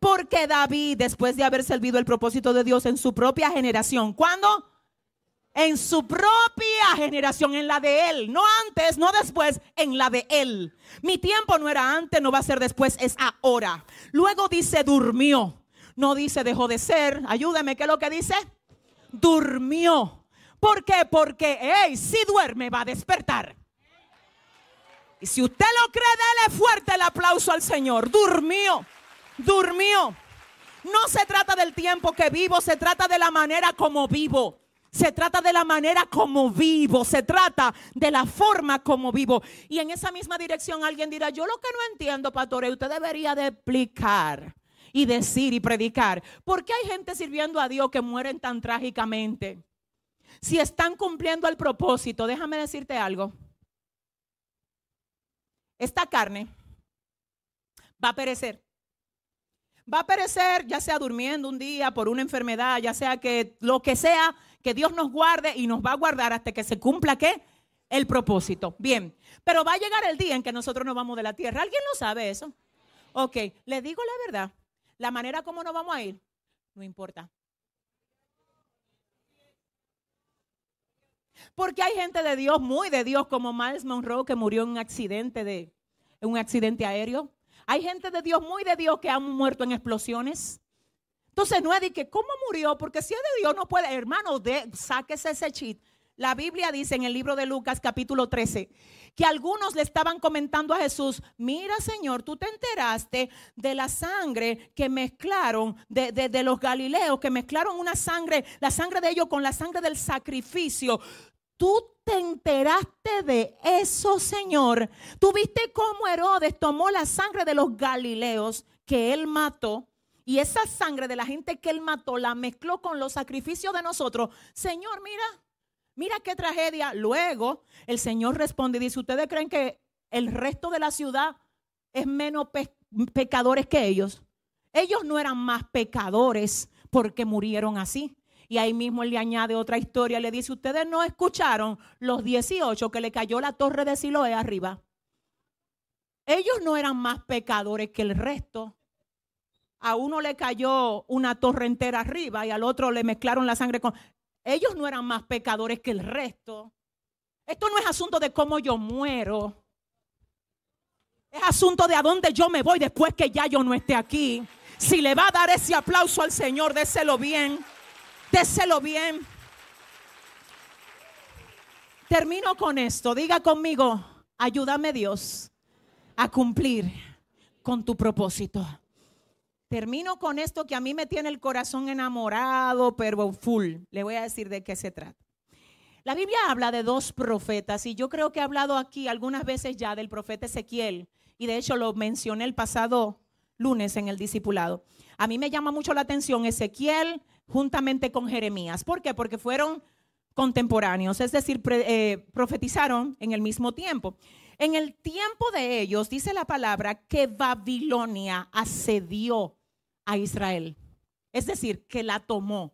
[SPEAKER 1] Porque David, después de haber servido el propósito de Dios en su propia generación, ¿cuándo? En su propia generación, en la de él, no antes, no después, en la de él. Mi tiempo no era antes, no va a ser después, es ahora. Luego dice durmió, no dice dejó de ser. Ayúdeme, ¿qué es lo que dice? Durmió. ¿Por qué? Porque, hey, si duerme va a despertar. Y si usted lo cree, dele fuerte el aplauso al Señor. Durmió durmió. No se trata del tiempo que vivo, se trata de la manera como vivo. Se trata de la manera como vivo, se trata de la forma como vivo. Y en esa misma dirección alguien dirá, yo lo que no entiendo, pastor, usted debería de explicar y decir y predicar. ¿Por qué hay gente sirviendo a Dios que mueren tan trágicamente? Si están cumpliendo el propósito, déjame decirte algo. Esta carne va a perecer va a perecer, ya sea durmiendo un día por una enfermedad, ya sea que lo que sea, que Dios nos guarde y nos va a guardar hasta que se cumpla qué? El propósito. Bien, pero va a llegar el día en que nosotros nos vamos de la tierra. ¿Alguien lo sabe eso? Ok, le digo la verdad. La manera como nos vamos a ir, no importa. Porque hay gente de Dios, muy de Dios, como Miles Monroe, que murió en un accidente de en un accidente aéreo. Hay gente de Dios, muy de Dios, que han muerto en explosiones. Entonces no es de que, ¿cómo murió? Porque si es de Dios no puede, hermano, de, sáquese ese cheat. La Biblia dice en el libro de Lucas capítulo 13 que algunos le estaban comentando a Jesús, mira Señor, tú te enteraste de la sangre que mezclaron de, de los Galileos, que mezclaron una sangre, la sangre de ellos con la sangre del sacrificio. Tú te enteraste de eso, Señor. Tú viste cómo Herodes tomó la sangre de los Galileos que él mató y esa sangre de la gente que él mató la mezcló con los sacrificios de nosotros. Señor, mira, mira qué tragedia. Luego el Señor responde y dice, ¿ustedes creen que el resto de la ciudad es menos pecadores que ellos? Ellos no eran más pecadores porque murieron así. Y ahí mismo él le añade otra historia, le dice, ustedes no escucharon los 18 que le cayó la torre de Siloé arriba. Ellos no eran más pecadores que el resto. A uno le cayó una torre entera arriba y al otro le mezclaron la sangre con... Ellos no eran más pecadores que el resto. Esto no es asunto de cómo yo muero. Es asunto de a dónde yo me voy después que ya yo no esté aquí. Si le va a dar ese aplauso al Señor, déselo bien. Déselo bien. Termino con esto. Diga conmigo, ayúdame Dios a cumplir con tu propósito. Termino con esto que a mí me tiene el corazón enamorado, pero full. Le voy a decir de qué se trata. La Biblia habla de dos profetas y yo creo que he hablado aquí algunas veces ya del profeta Ezequiel y de hecho lo mencioné el pasado lunes en el discipulado. A mí me llama mucho la atención Ezequiel, juntamente con Jeremías. ¿Por qué? Porque fueron contemporáneos, es decir, eh, profetizaron en el mismo tiempo. En el tiempo de ellos, dice la palabra, que Babilonia asedió a Israel. Es decir, que la tomó,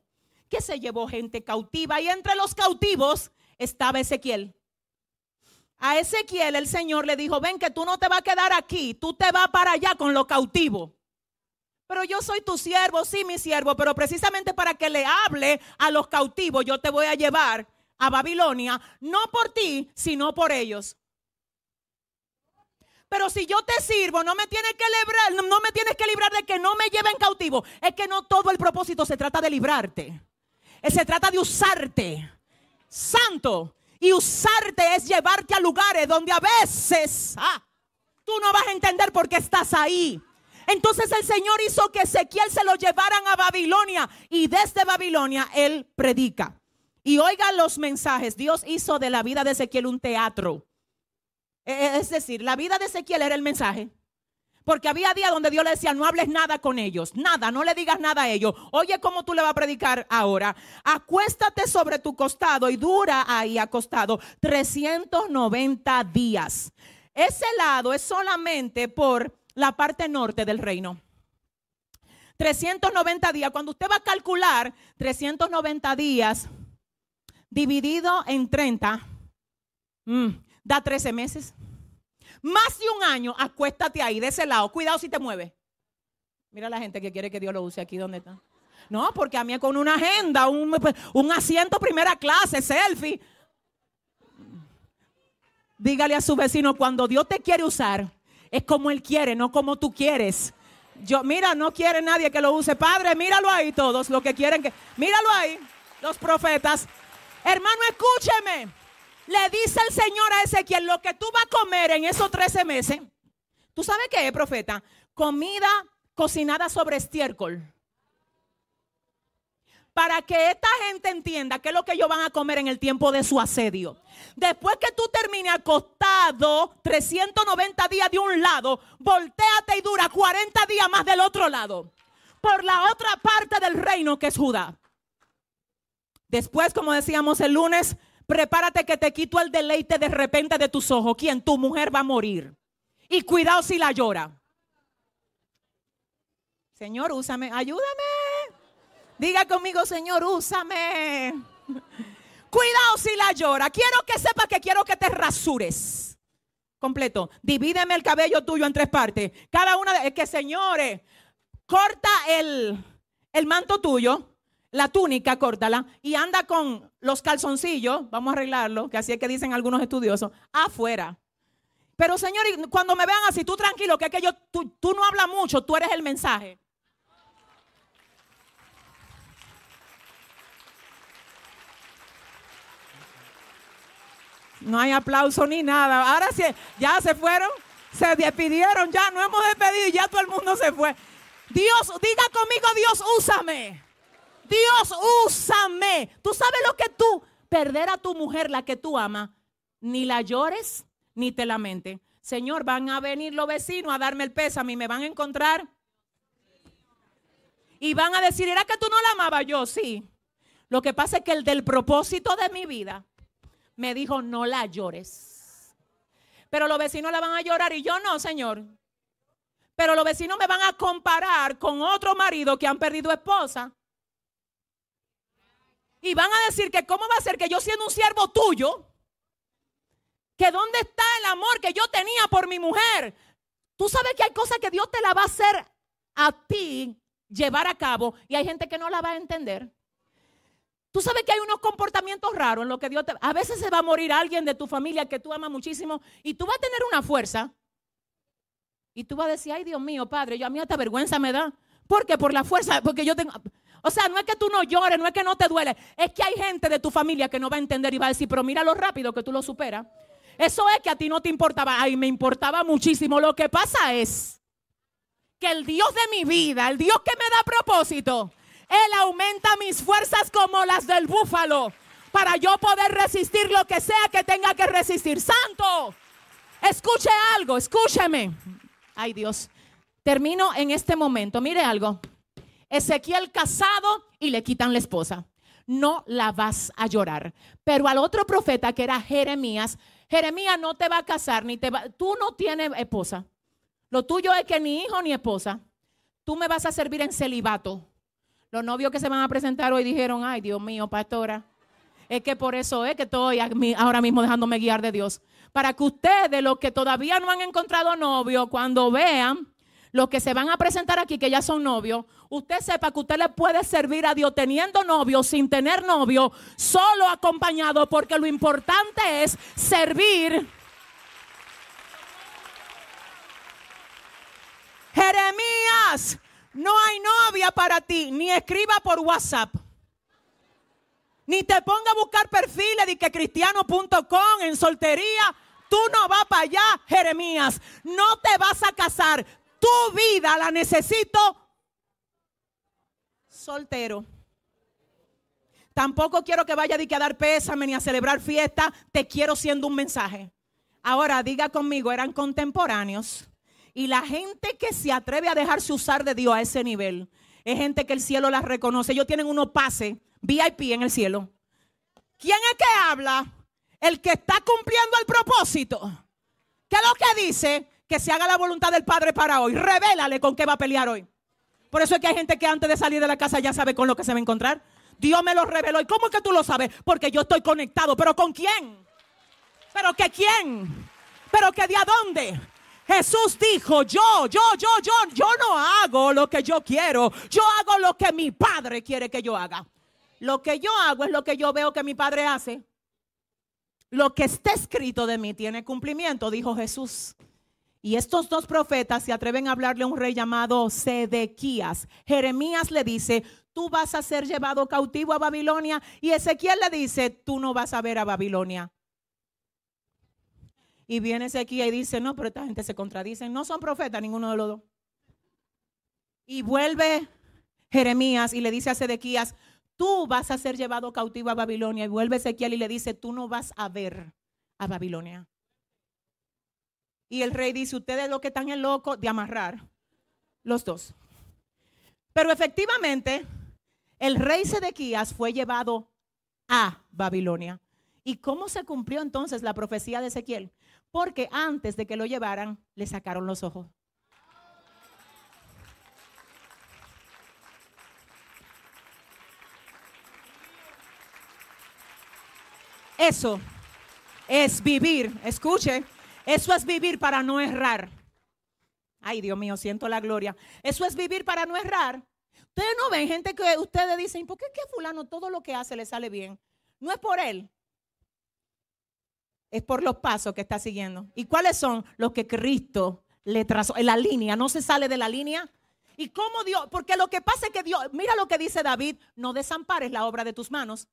[SPEAKER 1] que se llevó gente cautiva y entre los cautivos estaba Ezequiel. A Ezequiel el Señor le dijo, ven que tú no te vas a quedar aquí, tú te vas para allá con los cautivos. Pero yo soy tu siervo, sí, mi siervo, pero precisamente para que le hable a los cautivos, yo te voy a llevar a Babilonia, no por ti, sino por ellos. Pero si yo te sirvo, no me tienes que librar, no me tienes que librar de que no me lleven cautivo. Es que no todo el propósito se trata de librarte. Eh, se trata de usarte. Santo. Y usarte es llevarte a lugares donde a veces ah, tú no vas a entender por qué estás ahí. Entonces el Señor hizo que Ezequiel se lo llevaran a Babilonia y desde Babilonia él predica. Y oigan los mensajes. Dios hizo de la vida de Ezequiel un teatro. E, e, es decir, la vida de Ezequiel era el mensaje. Porque había días donde Dios le decía, no hables nada con ellos, nada, no le digas nada a ellos. Oye, ¿cómo tú le vas a predicar ahora? Acuéstate sobre tu costado y dura ahí acostado 390 días. Ese lado es solamente por la parte norte del reino. 390 días. Cuando usted va a calcular 390 días dividido en 30, mm, da 13 meses. Más de un año, acuéstate ahí, de ese lado. Cuidado si te mueves. Mira la gente que quiere que Dios lo use aquí donde está. No, porque a mí con una agenda, un, un asiento primera clase, selfie. Dígale a su vecino, cuando Dios te quiere usar, es como Él quiere, no como tú quieres. Yo, mira, no quiere nadie que lo use. Padre, míralo ahí todos, los que quieren que... Míralo ahí, los profetas. Hermano, escúcheme. Le dice el Señor a Ezequiel, lo que tú vas a comer en esos 13 meses, ¿tú sabes qué profeta? Comida cocinada sobre estiércol. Para que esta gente entienda qué es lo que ellos van a comer en el tiempo de su asedio. Después que tú termines acostado 390 días de un lado, volteate y dura 40 días más del otro lado. Por la otra parte del reino que es Judá. Después, como decíamos el lunes, prepárate que te quito el deleite de repente de tus ojos. ¿Quién? Tu mujer va a morir. Y cuidado si la llora. Señor, úsame, ayúdame. Diga conmigo, Señor, úsame. Cuidado si la llora. Quiero que sepa que quiero que te rasures. Completo. Divídeme el cabello tuyo en tres partes. Cada una de es que, señores, corta el, el manto tuyo la túnica, córtala y anda con los calzoncillos, vamos a arreglarlo, que así es que dicen algunos estudiosos, afuera. Pero Señor, cuando me vean así, tú tranquilo, que es que yo, tú, tú no hablas mucho, tú eres el mensaje. No hay aplauso ni nada. Ahora sí, ya se fueron, se despidieron, ya no hemos despedido y ya todo el mundo se fue. Dios, diga conmigo, Dios, úsame. Dios, úsame. Tú sabes lo que tú, perder a tu mujer, la que tú amas, ni la llores, ni te lamentes. Señor, van a venir los vecinos a darme el pésame y me van a encontrar. Y van a decir, ¿era que tú no la amabas? Yo sí. Lo que pasa es que el del propósito de mi vida me dijo, no la llores. Pero los vecinos la van a llorar y yo no, Señor. Pero los vecinos me van a comparar con otro marido que han perdido esposa. Y van a decir que cómo va a ser que yo siendo un siervo tuyo, que dónde está el amor que yo tenía por mi mujer. Tú sabes que hay cosas que Dios te la va a hacer a ti llevar a cabo y hay gente que no la va a entender. Tú sabes que hay unos comportamientos raros en lo que Dios te... A veces se va a morir alguien de tu familia que tú amas muchísimo y tú vas a tener una fuerza. Y tú vas a decir, ay Dios mío, Padre, yo a mí esta vergüenza me da. ¿Por qué? Por la fuerza, porque yo tengo... O sea, no es que tú no llores, no es que no te duele, es que hay gente de tu familia que no va a entender y va a decir, pero mira lo rápido que tú lo superas. Eso es que a ti no te importaba, ay, me importaba muchísimo. Lo que pasa es que el Dios de mi vida, el Dios que me da propósito, Él aumenta mis fuerzas como las del búfalo para yo poder resistir lo que sea que tenga que resistir. Santo, escuche algo, escúcheme. Ay Dios, termino en este momento. Mire algo. Ezequiel casado y le quitan la esposa. No la vas a llorar. Pero al otro profeta que era Jeremías, Jeremías no te va a casar ni te va, tú no tienes esposa. Lo tuyo es que ni hijo ni esposa. Tú me vas a servir en celibato. Los novios que se van a presentar hoy dijeron, ay Dios mío, pastora, es que por eso es que estoy ahora mismo dejándome guiar de Dios. para que ustedes, los que todavía no han encontrado novio, cuando vean los que se van a presentar aquí, que ya son novios, usted sepa que usted le puede servir a Dios teniendo novio, sin tener novio, solo acompañado, porque lo importante es servir. Jeremías, no hay novia para ti, ni escriba por WhatsApp. Ni te ponga a buscar perfiles de que cristiano.com en soltería. Tú no vas para allá, Jeremías. No te vas a casar. Tu vida la necesito soltero. Tampoco quiero que vaya a dar pésame ni a celebrar fiesta. Te quiero siendo un mensaje. Ahora diga conmigo, eran contemporáneos. Y la gente que se atreve a dejarse usar de Dios a ese nivel es gente que el cielo las reconoce. Ellos tienen unos pases VIP en el cielo. ¿Quién es que habla? El que está cumpliendo el propósito. ¿Qué es lo que dice? Que se haga la voluntad del Padre para hoy. Revélale con qué va a pelear hoy. Por eso es que hay gente que antes de salir de la casa ya sabe con lo que se va a encontrar. Dios me lo reveló. ¿Y cómo es que tú lo sabes? Porque yo estoy conectado. ¿Pero con quién? ¿Pero que quién? ¿Pero que de a dónde? Jesús dijo, yo, yo, yo, yo, yo no hago lo que yo quiero. Yo hago lo que mi Padre quiere que yo haga. Lo que yo hago es lo que yo veo que mi Padre hace. Lo que está escrito de mí tiene cumplimiento, dijo Jesús. Y estos dos profetas se atreven a hablarle a un rey llamado Sedequías. Jeremías le dice, tú vas a ser llevado cautivo a Babilonia. Y Ezequiel le dice, tú no vas a ver a Babilonia. Y viene Ezequiel y dice, no, pero esta gente se contradice. No son profetas ninguno de los dos. Y vuelve Jeremías y le dice a Sedequías, tú vas a ser llevado cautivo a Babilonia. Y vuelve Ezequiel y le dice, tú no vas a ver a Babilonia. Y el rey dice, ustedes lo que están en loco de amarrar los dos. Pero efectivamente, el rey Sedequías fue llevado a Babilonia. ¿Y cómo se cumplió entonces la profecía de Ezequiel? Porque antes de que lo llevaran, le sacaron los ojos. Eso es vivir, escuche, eso es vivir para no errar. Ay, Dios mío, siento la gloria. Eso es vivir para no errar. Ustedes no ven gente que ustedes dicen, ¿por qué que fulano todo lo que hace le sale bien? No es por él, es por los pasos que está siguiendo. ¿Y cuáles son los que Cristo le trazó? En la línea, no se sale de la línea. ¿Y cómo Dios? Porque lo que pasa es que Dios, mira lo que dice David, no desampares la obra de tus manos.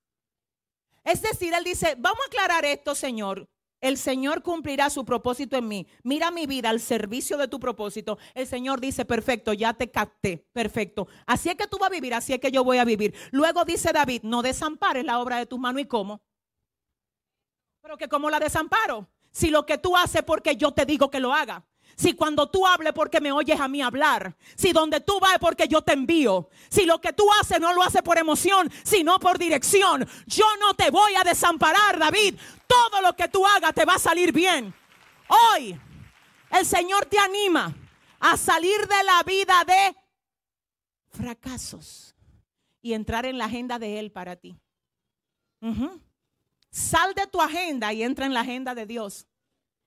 [SPEAKER 1] Es decir, él dice, vamos a aclarar esto, Señor. El Señor cumplirá su propósito en mí. Mira mi vida al servicio de tu propósito. El Señor dice, perfecto, ya te capté, perfecto. Así es que tú vas a vivir, así es que yo voy a vivir. Luego dice David, no desampares la obra de tus manos. ¿Y cómo? Pero que como la desamparo. Si lo que tú haces porque yo te digo que lo haga. Si cuando tú hables porque me oyes a mí hablar. Si donde tú vas es porque yo te envío. Si lo que tú haces no lo haces por emoción, sino por dirección. Yo no te voy a desamparar, David. Todo lo que tú hagas te va a salir bien. Hoy el Señor te anima a salir de la vida de fracasos y entrar en la agenda de Él para ti. Sal de tu agenda y entra en la agenda de Dios.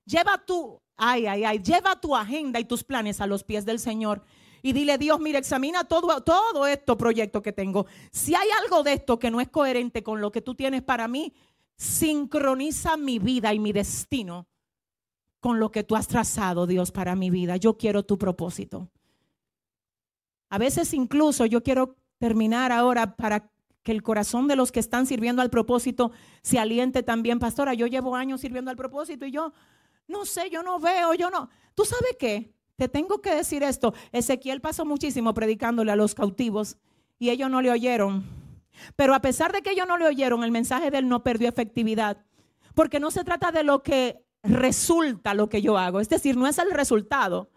[SPEAKER 1] Lleva tu, ay, ay, ay, lleva tu agenda y tus planes a los pies del Señor. Y dile, Dios, mira, examina todo, todo esto proyecto que tengo. Si hay algo de esto que no es coherente con lo que tú tienes para mí, sincroniza mi vida y mi destino con lo que tú has trazado, Dios, para mi vida. Yo quiero tu propósito. A veces incluso yo quiero terminar ahora para que el corazón de los que están sirviendo al propósito se aliente también. Pastora, yo llevo años sirviendo al propósito y yo no sé, yo no veo, yo no. ¿Tú sabes qué? Te tengo que decir esto. Ezequiel pasó muchísimo predicándole a los cautivos y ellos no le oyeron. Pero a pesar de que ellos no le oyeron, el mensaje de él no perdió efectividad. Porque no se trata de lo que resulta lo que yo hago. Es decir, no es el resultado.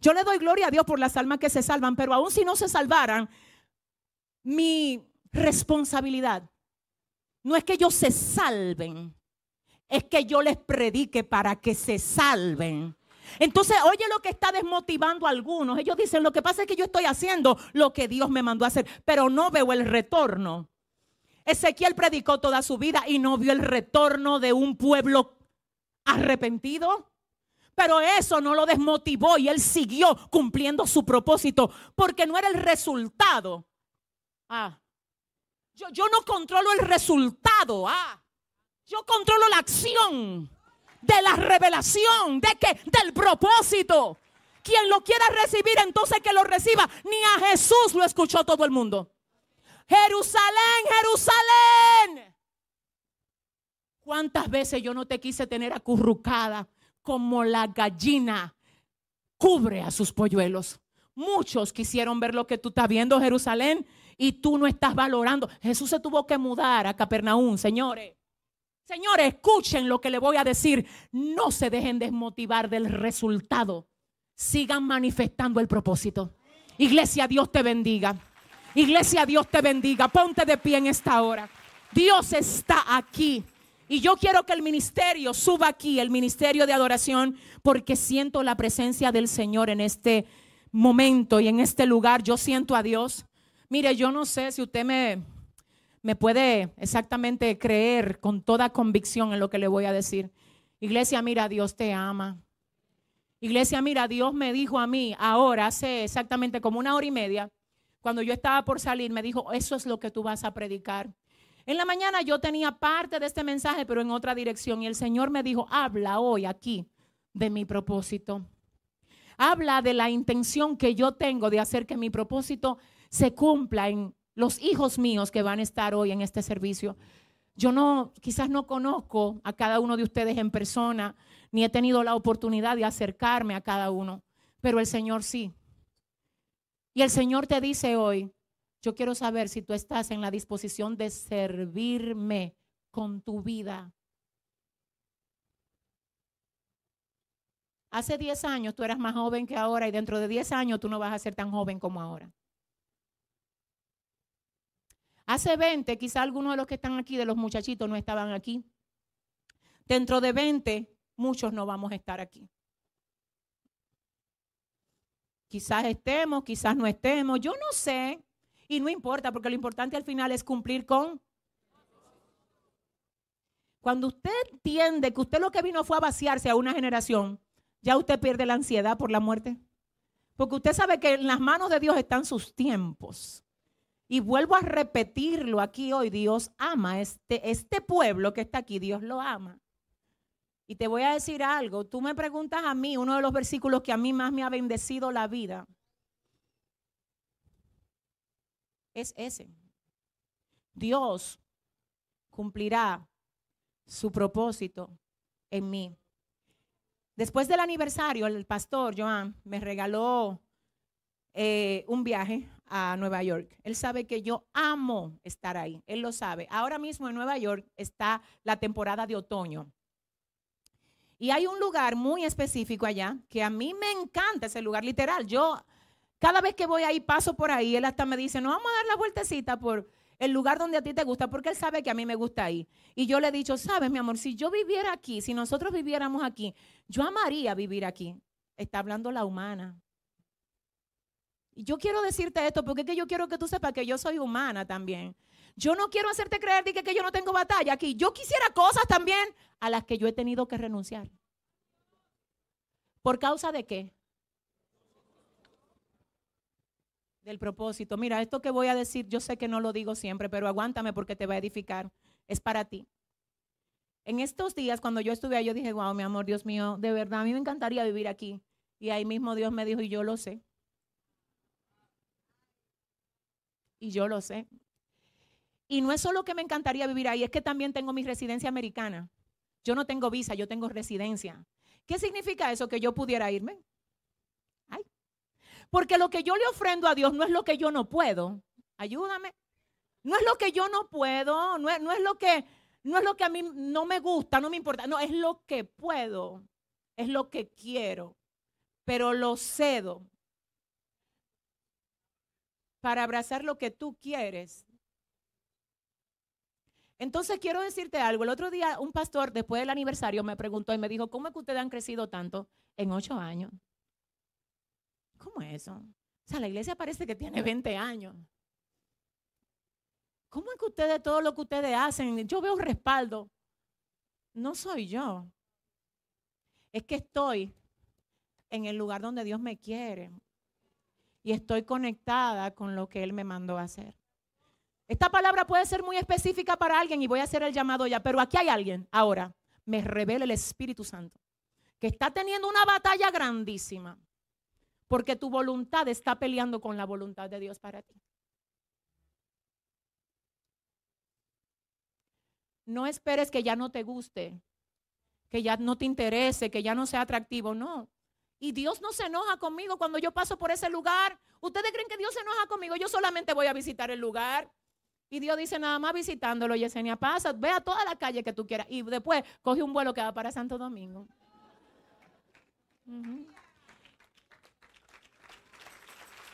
[SPEAKER 1] Yo le doy gloria a Dios por las almas que se salvan, pero aún si no se salvaran, mi responsabilidad. No es que ellos se salven, es que yo les predique para que se salven. Entonces, oye lo que está desmotivando a algunos. Ellos dicen, lo que pasa es que yo estoy haciendo lo que Dios me mandó a hacer, pero no veo el retorno. Ezequiel predicó toda su vida y no vio el retorno de un pueblo arrepentido. Pero eso no lo desmotivó y él siguió cumpliendo su propósito porque no era el resultado. Ah, yo, no controlo el resultado. Ah, yo controlo la acción de la revelación, de que del propósito. Quien lo quiera recibir, entonces que lo reciba. Ni a Jesús lo escuchó todo el mundo. Jerusalén, Jerusalén. ¿Cuántas veces yo no te quise tener acurrucada como la gallina cubre a sus polluelos? Muchos quisieron ver lo que tú estás viendo, Jerusalén, y tú no estás valorando. Jesús se tuvo que mudar a Capernaum, señores. Señores, escuchen lo que le voy a decir. No se dejen desmotivar del resultado. Sigan manifestando el propósito. Iglesia, Dios te bendiga. Iglesia, Dios te bendiga. Ponte de pie en esta hora. Dios está aquí. Y yo quiero que el ministerio suba aquí, el ministerio de adoración, porque siento la presencia del Señor en este momento y en este lugar. Yo siento a Dios. Mire, yo no sé si usted me, me puede exactamente creer con toda convicción en lo que le voy a decir. Iglesia, mira, Dios te ama. Iglesia, mira, Dios me dijo a mí ahora, hace exactamente como una hora y media, cuando yo estaba por salir, me dijo, eso es lo que tú vas a predicar. En la mañana yo tenía parte de este mensaje, pero en otra dirección. Y el Señor me dijo, habla hoy aquí de mi propósito. Habla de la intención que yo tengo de hacer que mi propósito se cumpla en los hijos míos que van a estar hoy en este servicio. Yo no, quizás no conozco a cada uno de ustedes en persona, ni he tenido la oportunidad de acercarme a cada uno, pero el Señor sí. Y el Señor te dice hoy, yo quiero saber si tú estás en la disposición de servirme con tu vida. Hace 10 años tú eras más joven que ahora y dentro de 10 años tú no vas a ser tan joven como ahora. Hace 20, quizá algunos de los que están aquí, de los muchachitos, no estaban aquí. Dentro de 20, muchos no vamos a estar aquí. Quizás estemos, quizás no estemos, yo no sé. Y no importa, porque lo importante al final es cumplir con... Cuando usted entiende que usted lo que vino fue a vaciarse a una generación, ya usted pierde la ansiedad por la muerte. Porque usted sabe que en las manos de Dios están sus tiempos. Y vuelvo a repetirlo aquí hoy, Dios ama este, este pueblo que está aquí, Dios lo ama. Y te voy a decir algo, tú me preguntas a mí, uno de los versículos que a mí más me ha bendecido la vida, es ese. Dios cumplirá su propósito en mí. Después del aniversario, el pastor Joan me regaló eh, un viaje a Nueva York. Él sabe que yo amo estar ahí. Él lo sabe. Ahora mismo en Nueva York está la temporada de otoño. Y hay un lugar muy específico allá que a mí me encanta ese lugar, literal. Yo cada vez que voy ahí, paso por ahí, él hasta me dice, no vamos a dar la vueltecita por el lugar donde a ti te gusta, porque él sabe que a mí me gusta ahí. Y yo le he dicho, sabes, mi amor, si yo viviera aquí, si nosotros viviéramos aquí, yo amaría vivir aquí. Está hablando la humana. Yo quiero decirte esto porque es que yo quiero que tú sepas que yo soy humana también. Yo no quiero hacerte creer que, que yo no tengo batalla aquí. Yo quisiera cosas también a las que yo he tenido que renunciar. ¿Por causa de qué? Del propósito. Mira, esto que voy a decir, yo sé que no lo digo siempre, pero aguántame porque te va a edificar. Es para ti. En estos días, cuando yo estuve ahí, yo dije, wow, mi amor, Dios mío, de verdad, a mí me encantaría vivir aquí. Y ahí mismo Dios me dijo, y yo lo sé. Y yo lo sé. Y no es solo que me encantaría vivir ahí, es que también tengo mi residencia americana. Yo no tengo visa, yo tengo residencia. ¿Qué significa eso? Que yo pudiera irme. Ay. Porque lo que yo le ofrendo a Dios no es lo que yo no puedo. Ayúdame. No es lo que yo no puedo, no es, no es lo que no es lo que a mí no me gusta, no me importa, no, es lo que puedo, es lo que quiero, pero lo cedo para abrazar lo que tú quieres. Entonces quiero decirte algo. El otro día un pastor, después del aniversario, me preguntó y me dijo, ¿cómo es que ustedes han crecido tanto en ocho años? ¿Cómo es eso? O sea, la iglesia parece que tiene 20 años. ¿Cómo es que ustedes, todo lo que ustedes hacen, yo veo respaldo? No soy yo. es que estoy en el lugar donde Dios me quiere y estoy conectada con lo que Él me mandó a hacer. Esta palabra puede ser muy específica para alguien y voy a hacer el llamado ya, pero aquí hay alguien ahora, me revela el Espíritu Santo, que está teniendo una batalla grandísima, porque tu voluntad está peleando con la voluntad de Dios para ti. No esperes que ya no te guste, que ya no te interese, que ya no sea atractivo, no. Y Dios no se enoja conmigo cuando yo paso por ese lugar. ¿Ustedes creen que Dios se enoja conmigo? Yo solamente voy a visitar el lugar. Y Dios dice nada más visitándolo, Yesenia, pasa, ve a toda la calle que tú quieras. Y después coge un vuelo que va para Santo Domingo.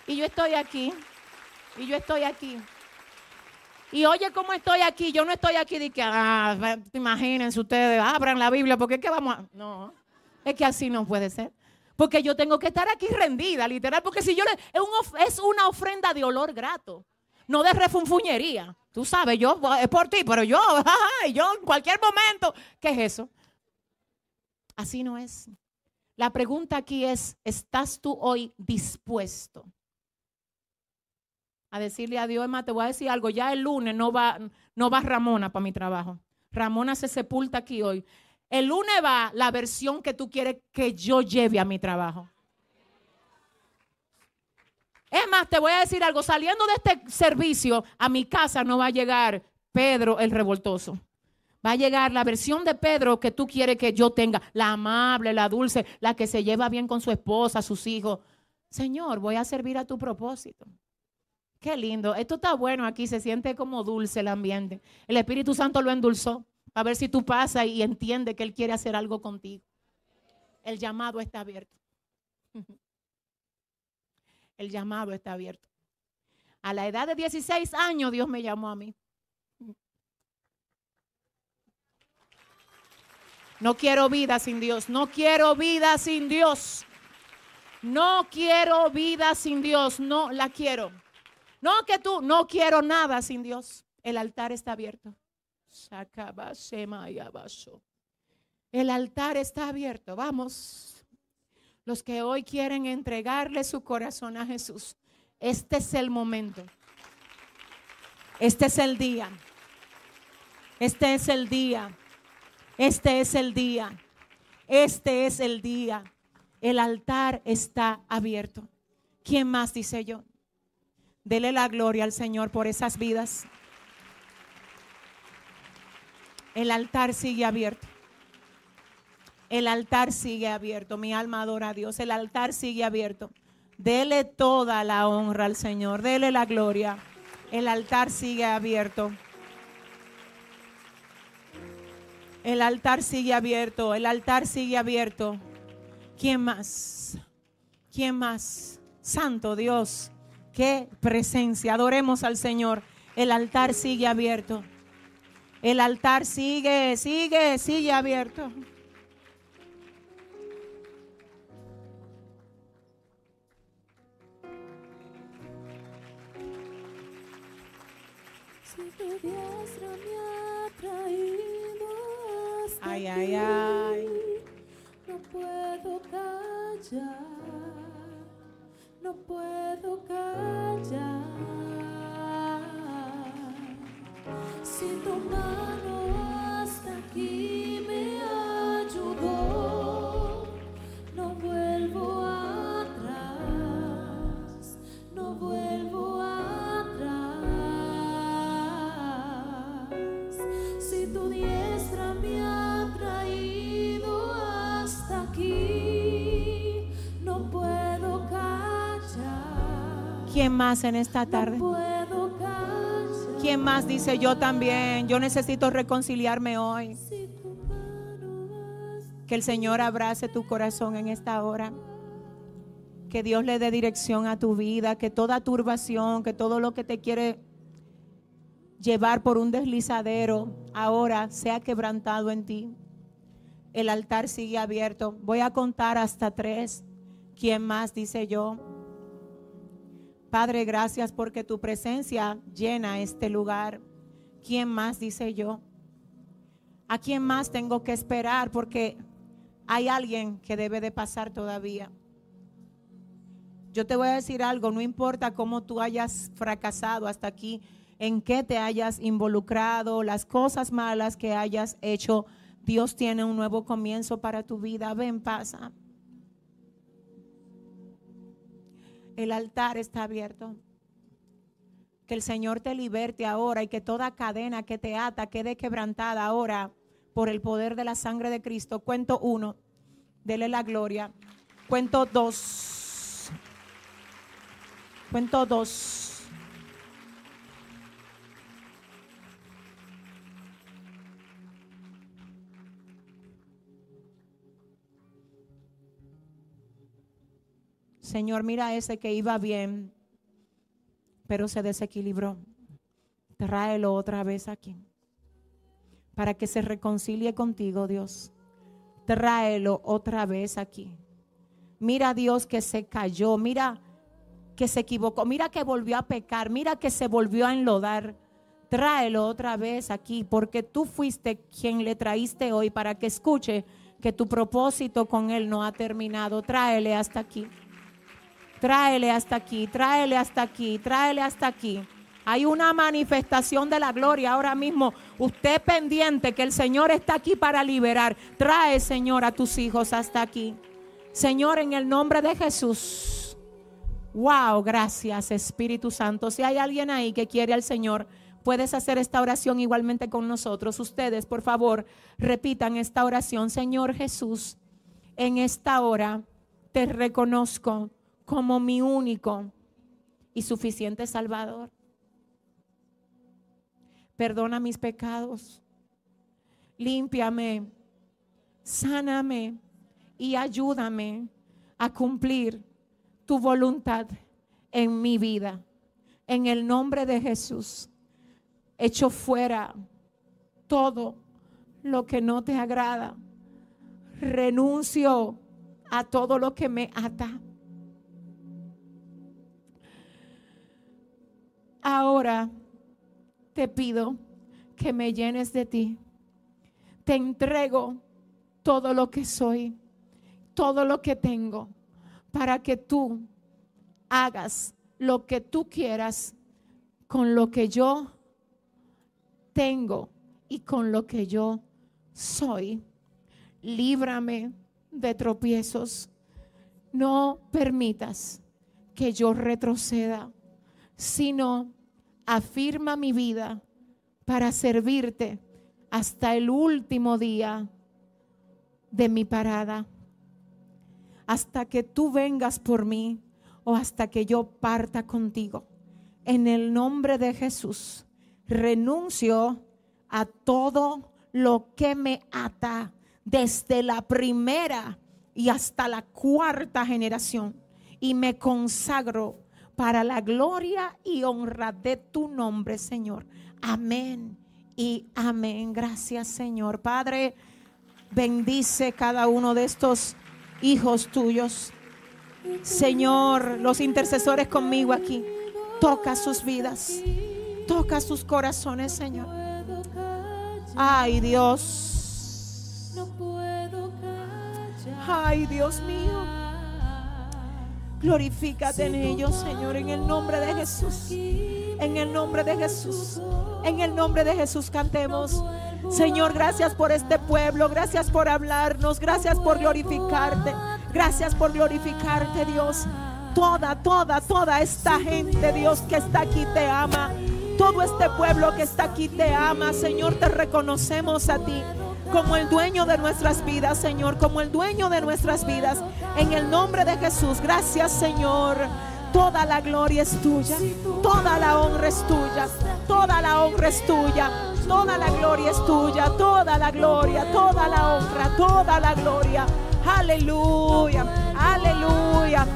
[SPEAKER 1] Y yo estoy aquí. Y yo estoy aquí. Y oye cómo estoy aquí. Yo no estoy aquí de que, ah, imagínense ustedes, abran la Biblia, porque es que vamos a... No, es que así no puede ser. Porque yo tengo que estar aquí rendida, literal, porque si yo le... Es una ofrenda de olor grato, no de refunfuñería. Tú sabes, yo, es por ti, pero yo, yo en cualquier momento, ¿qué es eso? Así no es. La pregunta aquí es, ¿estás tú hoy dispuesto a decirle a Dios, Emma, te voy a decir algo, ya el lunes no va, no va Ramona para mi trabajo. Ramona se sepulta aquí hoy. El lunes va la versión que tú quieres que yo lleve a mi trabajo. Es más, te voy a decir algo, saliendo de este servicio, a mi casa no va a llegar Pedro el revoltoso. Va a llegar la versión de Pedro que tú quieres que yo tenga, la amable, la dulce, la que se lleva bien con su esposa, sus hijos. Señor, voy a servir a tu propósito. Qué lindo. Esto está bueno aquí, se siente como dulce el ambiente. El Espíritu Santo lo endulzó. A ver si tú pasas y entiendes que Él quiere hacer algo contigo. El llamado está abierto. El llamado está abierto. A la edad de 16 años Dios me llamó a mí. No quiero vida sin Dios. No quiero vida sin Dios. No quiero vida sin Dios. No la quiero. No que tú, no quiero nada sin Dios. El altar está abierto. El altar está abierto. Vamos. Los que hoy quieren entregarle su corazón a Jesús. Este es el momento. Este es el día. Este es el día. Este es el día. Este es el día. El altar está abierto. ¿Quién más dice yo? Dele la gloria al Señor por esas vidas. El altar sigue abierto. El altar sigue abierto. Mi alma adora a Dios. El altar sigue abierto. Dele toda la honra al Señor. Dele la gloria. El altar sigue abierto. El altar sigue abierto. El altar sigue abierto. ¿Quién más? ¿Quién más? Santo Dios. Qué presencia. Adoremos al Señor. El altar sigue abierto. El altar sigue, sigue, sigue abierto.
[SPEAKER 2] Si tu diestra me ha traído hasta
[SPEAKER 1] Ay, ay, ay.
[SPEAKER 2] no puedo callar, no puedo callar.
[SPEAKER 1] ¿Quién más en esta tarde?
[SPEAKER 2] No puedo callar.
[SPEAKER 1] ¿Quién más dice yo también? Yo necesito reconciliarme hoy. Que el Señor abrace tu corazón en esta hora. Que Dios le dé dirección a tu vida. Que toda turbación, que todo lo que te quiere llevar por un deslizadero, ahora sea quebrantado en ti. El altar sigue abierto. Voy a contar hasta tres. ¿Quién más dice yo? Padre, gracias porque tu presencia llena este lugar. ¿Quién más dice yo? ¿A quién más tengo que esperar? Porque Hay alguien que debe de pasar todavía. Yo te voy a decir algo, no importa cómo tú hayas fracasado hasta aquí, en qué te hayas involucrado, las cosas malas que hayas hecho, Dios tiene un nuevo comienzo para tu vida. Ven, pasa. El altar está abierto. Que el Señor te liberte ahora y que toda cadena que te ata quede quebrantada ahora por el poder de la sangre de Cristo. Cuento uno, dele la gloria. Cuento dos. Cuento dos. Señor, mira ese que iba bien, pero se desequilibró. Tráelo otra vez aquí. Para que se reconcilie contigo, Dios. Tráelo otra vez aquí. Mira Dios que se cayó. Mira que se equivocó. Mira que volvió a pecar. Mira que se volvió a enlodar. Tráelo otra vez aquí. Porque tú fuiste quien le traíste hoy para que escuche que tu propósito con él no ha terminado. Tráele hasta aquí. Tráele hasta aquí, tráele hasta aquí, tráele hasta aquí. Hay una manifestación de la gloria ahora mismo. Usted pendiente que el Señor está aquí para liberar. Trae, Señor, a tus hijos hasta aquí. Señor, en el nombre de Jesús. Wow, gracias Espíritu Santo. Si hay alguien ahí que quiere al Señor, puedes hacer esta oración igualmente con nosotros. Ustedes, por favor, repitan esta oración. Señor Jesús, en esta hora te reconozco como mi único y suficiente Salvador. Perdona mis pecados, límpiame, sáname y ayúdame a cumplir tu voluntad en mi vida. En el nombre de Jesús, echo fuera todo lo que no te agrada. Renuncio a todo lo que me ata Ahora te pido que me llenes de ti. Te entrego todo lo que soy, todo lo que tengo, para que tú hagas lo que tú quieras con lo que yo tengo y con lo que yo soy. Líbrame de tropiezos. No permitas que yo retroceda sino afirma mi vida para servirte hasta el último día de mi parada, hasta que tú vengas por mí o hasta que yo parta contigo. En el nombre de Jesús, renuncio a todo lo que me ata desde la primera y hasta la cuarta generación y me consagro para la gloria y honra de tu nombre, Señor. Amén y amén. Gracias, Señor. Padre, bendice cada uno de estos hijos tuyos. Señor, los intercesores conmigo aquí. Toca sus vidas. Toca sus corazones, Señor. Ay, Dios. Ay, Dios mío. Glorifícate en ellos, Señor, en el nombre de Jesús. En el nombre de Jesús. En el nombre de Jesús cantemos. Señor, gracias por este pueblo. Gracias por hablarnos. Gracias por glorificarte. Gracias por glorificarte, Dios. Toda, toda, toda esta gente, Dios, que está aquí te ama. Todo este pueblo que está aquí te ama. Señor, te reconocemos a ti como el dueño de nuestras vidas, Señor, como el dueño de nuestras vidas. En el nombre de Jesús, gracias, Señor. Toda la gloria es tuya, toda la honra es tuya, toda la honra es tuya, toda la gloria es tuya, toda la gloria, toda la honra, toda la gloria. Aleluya, aleluya.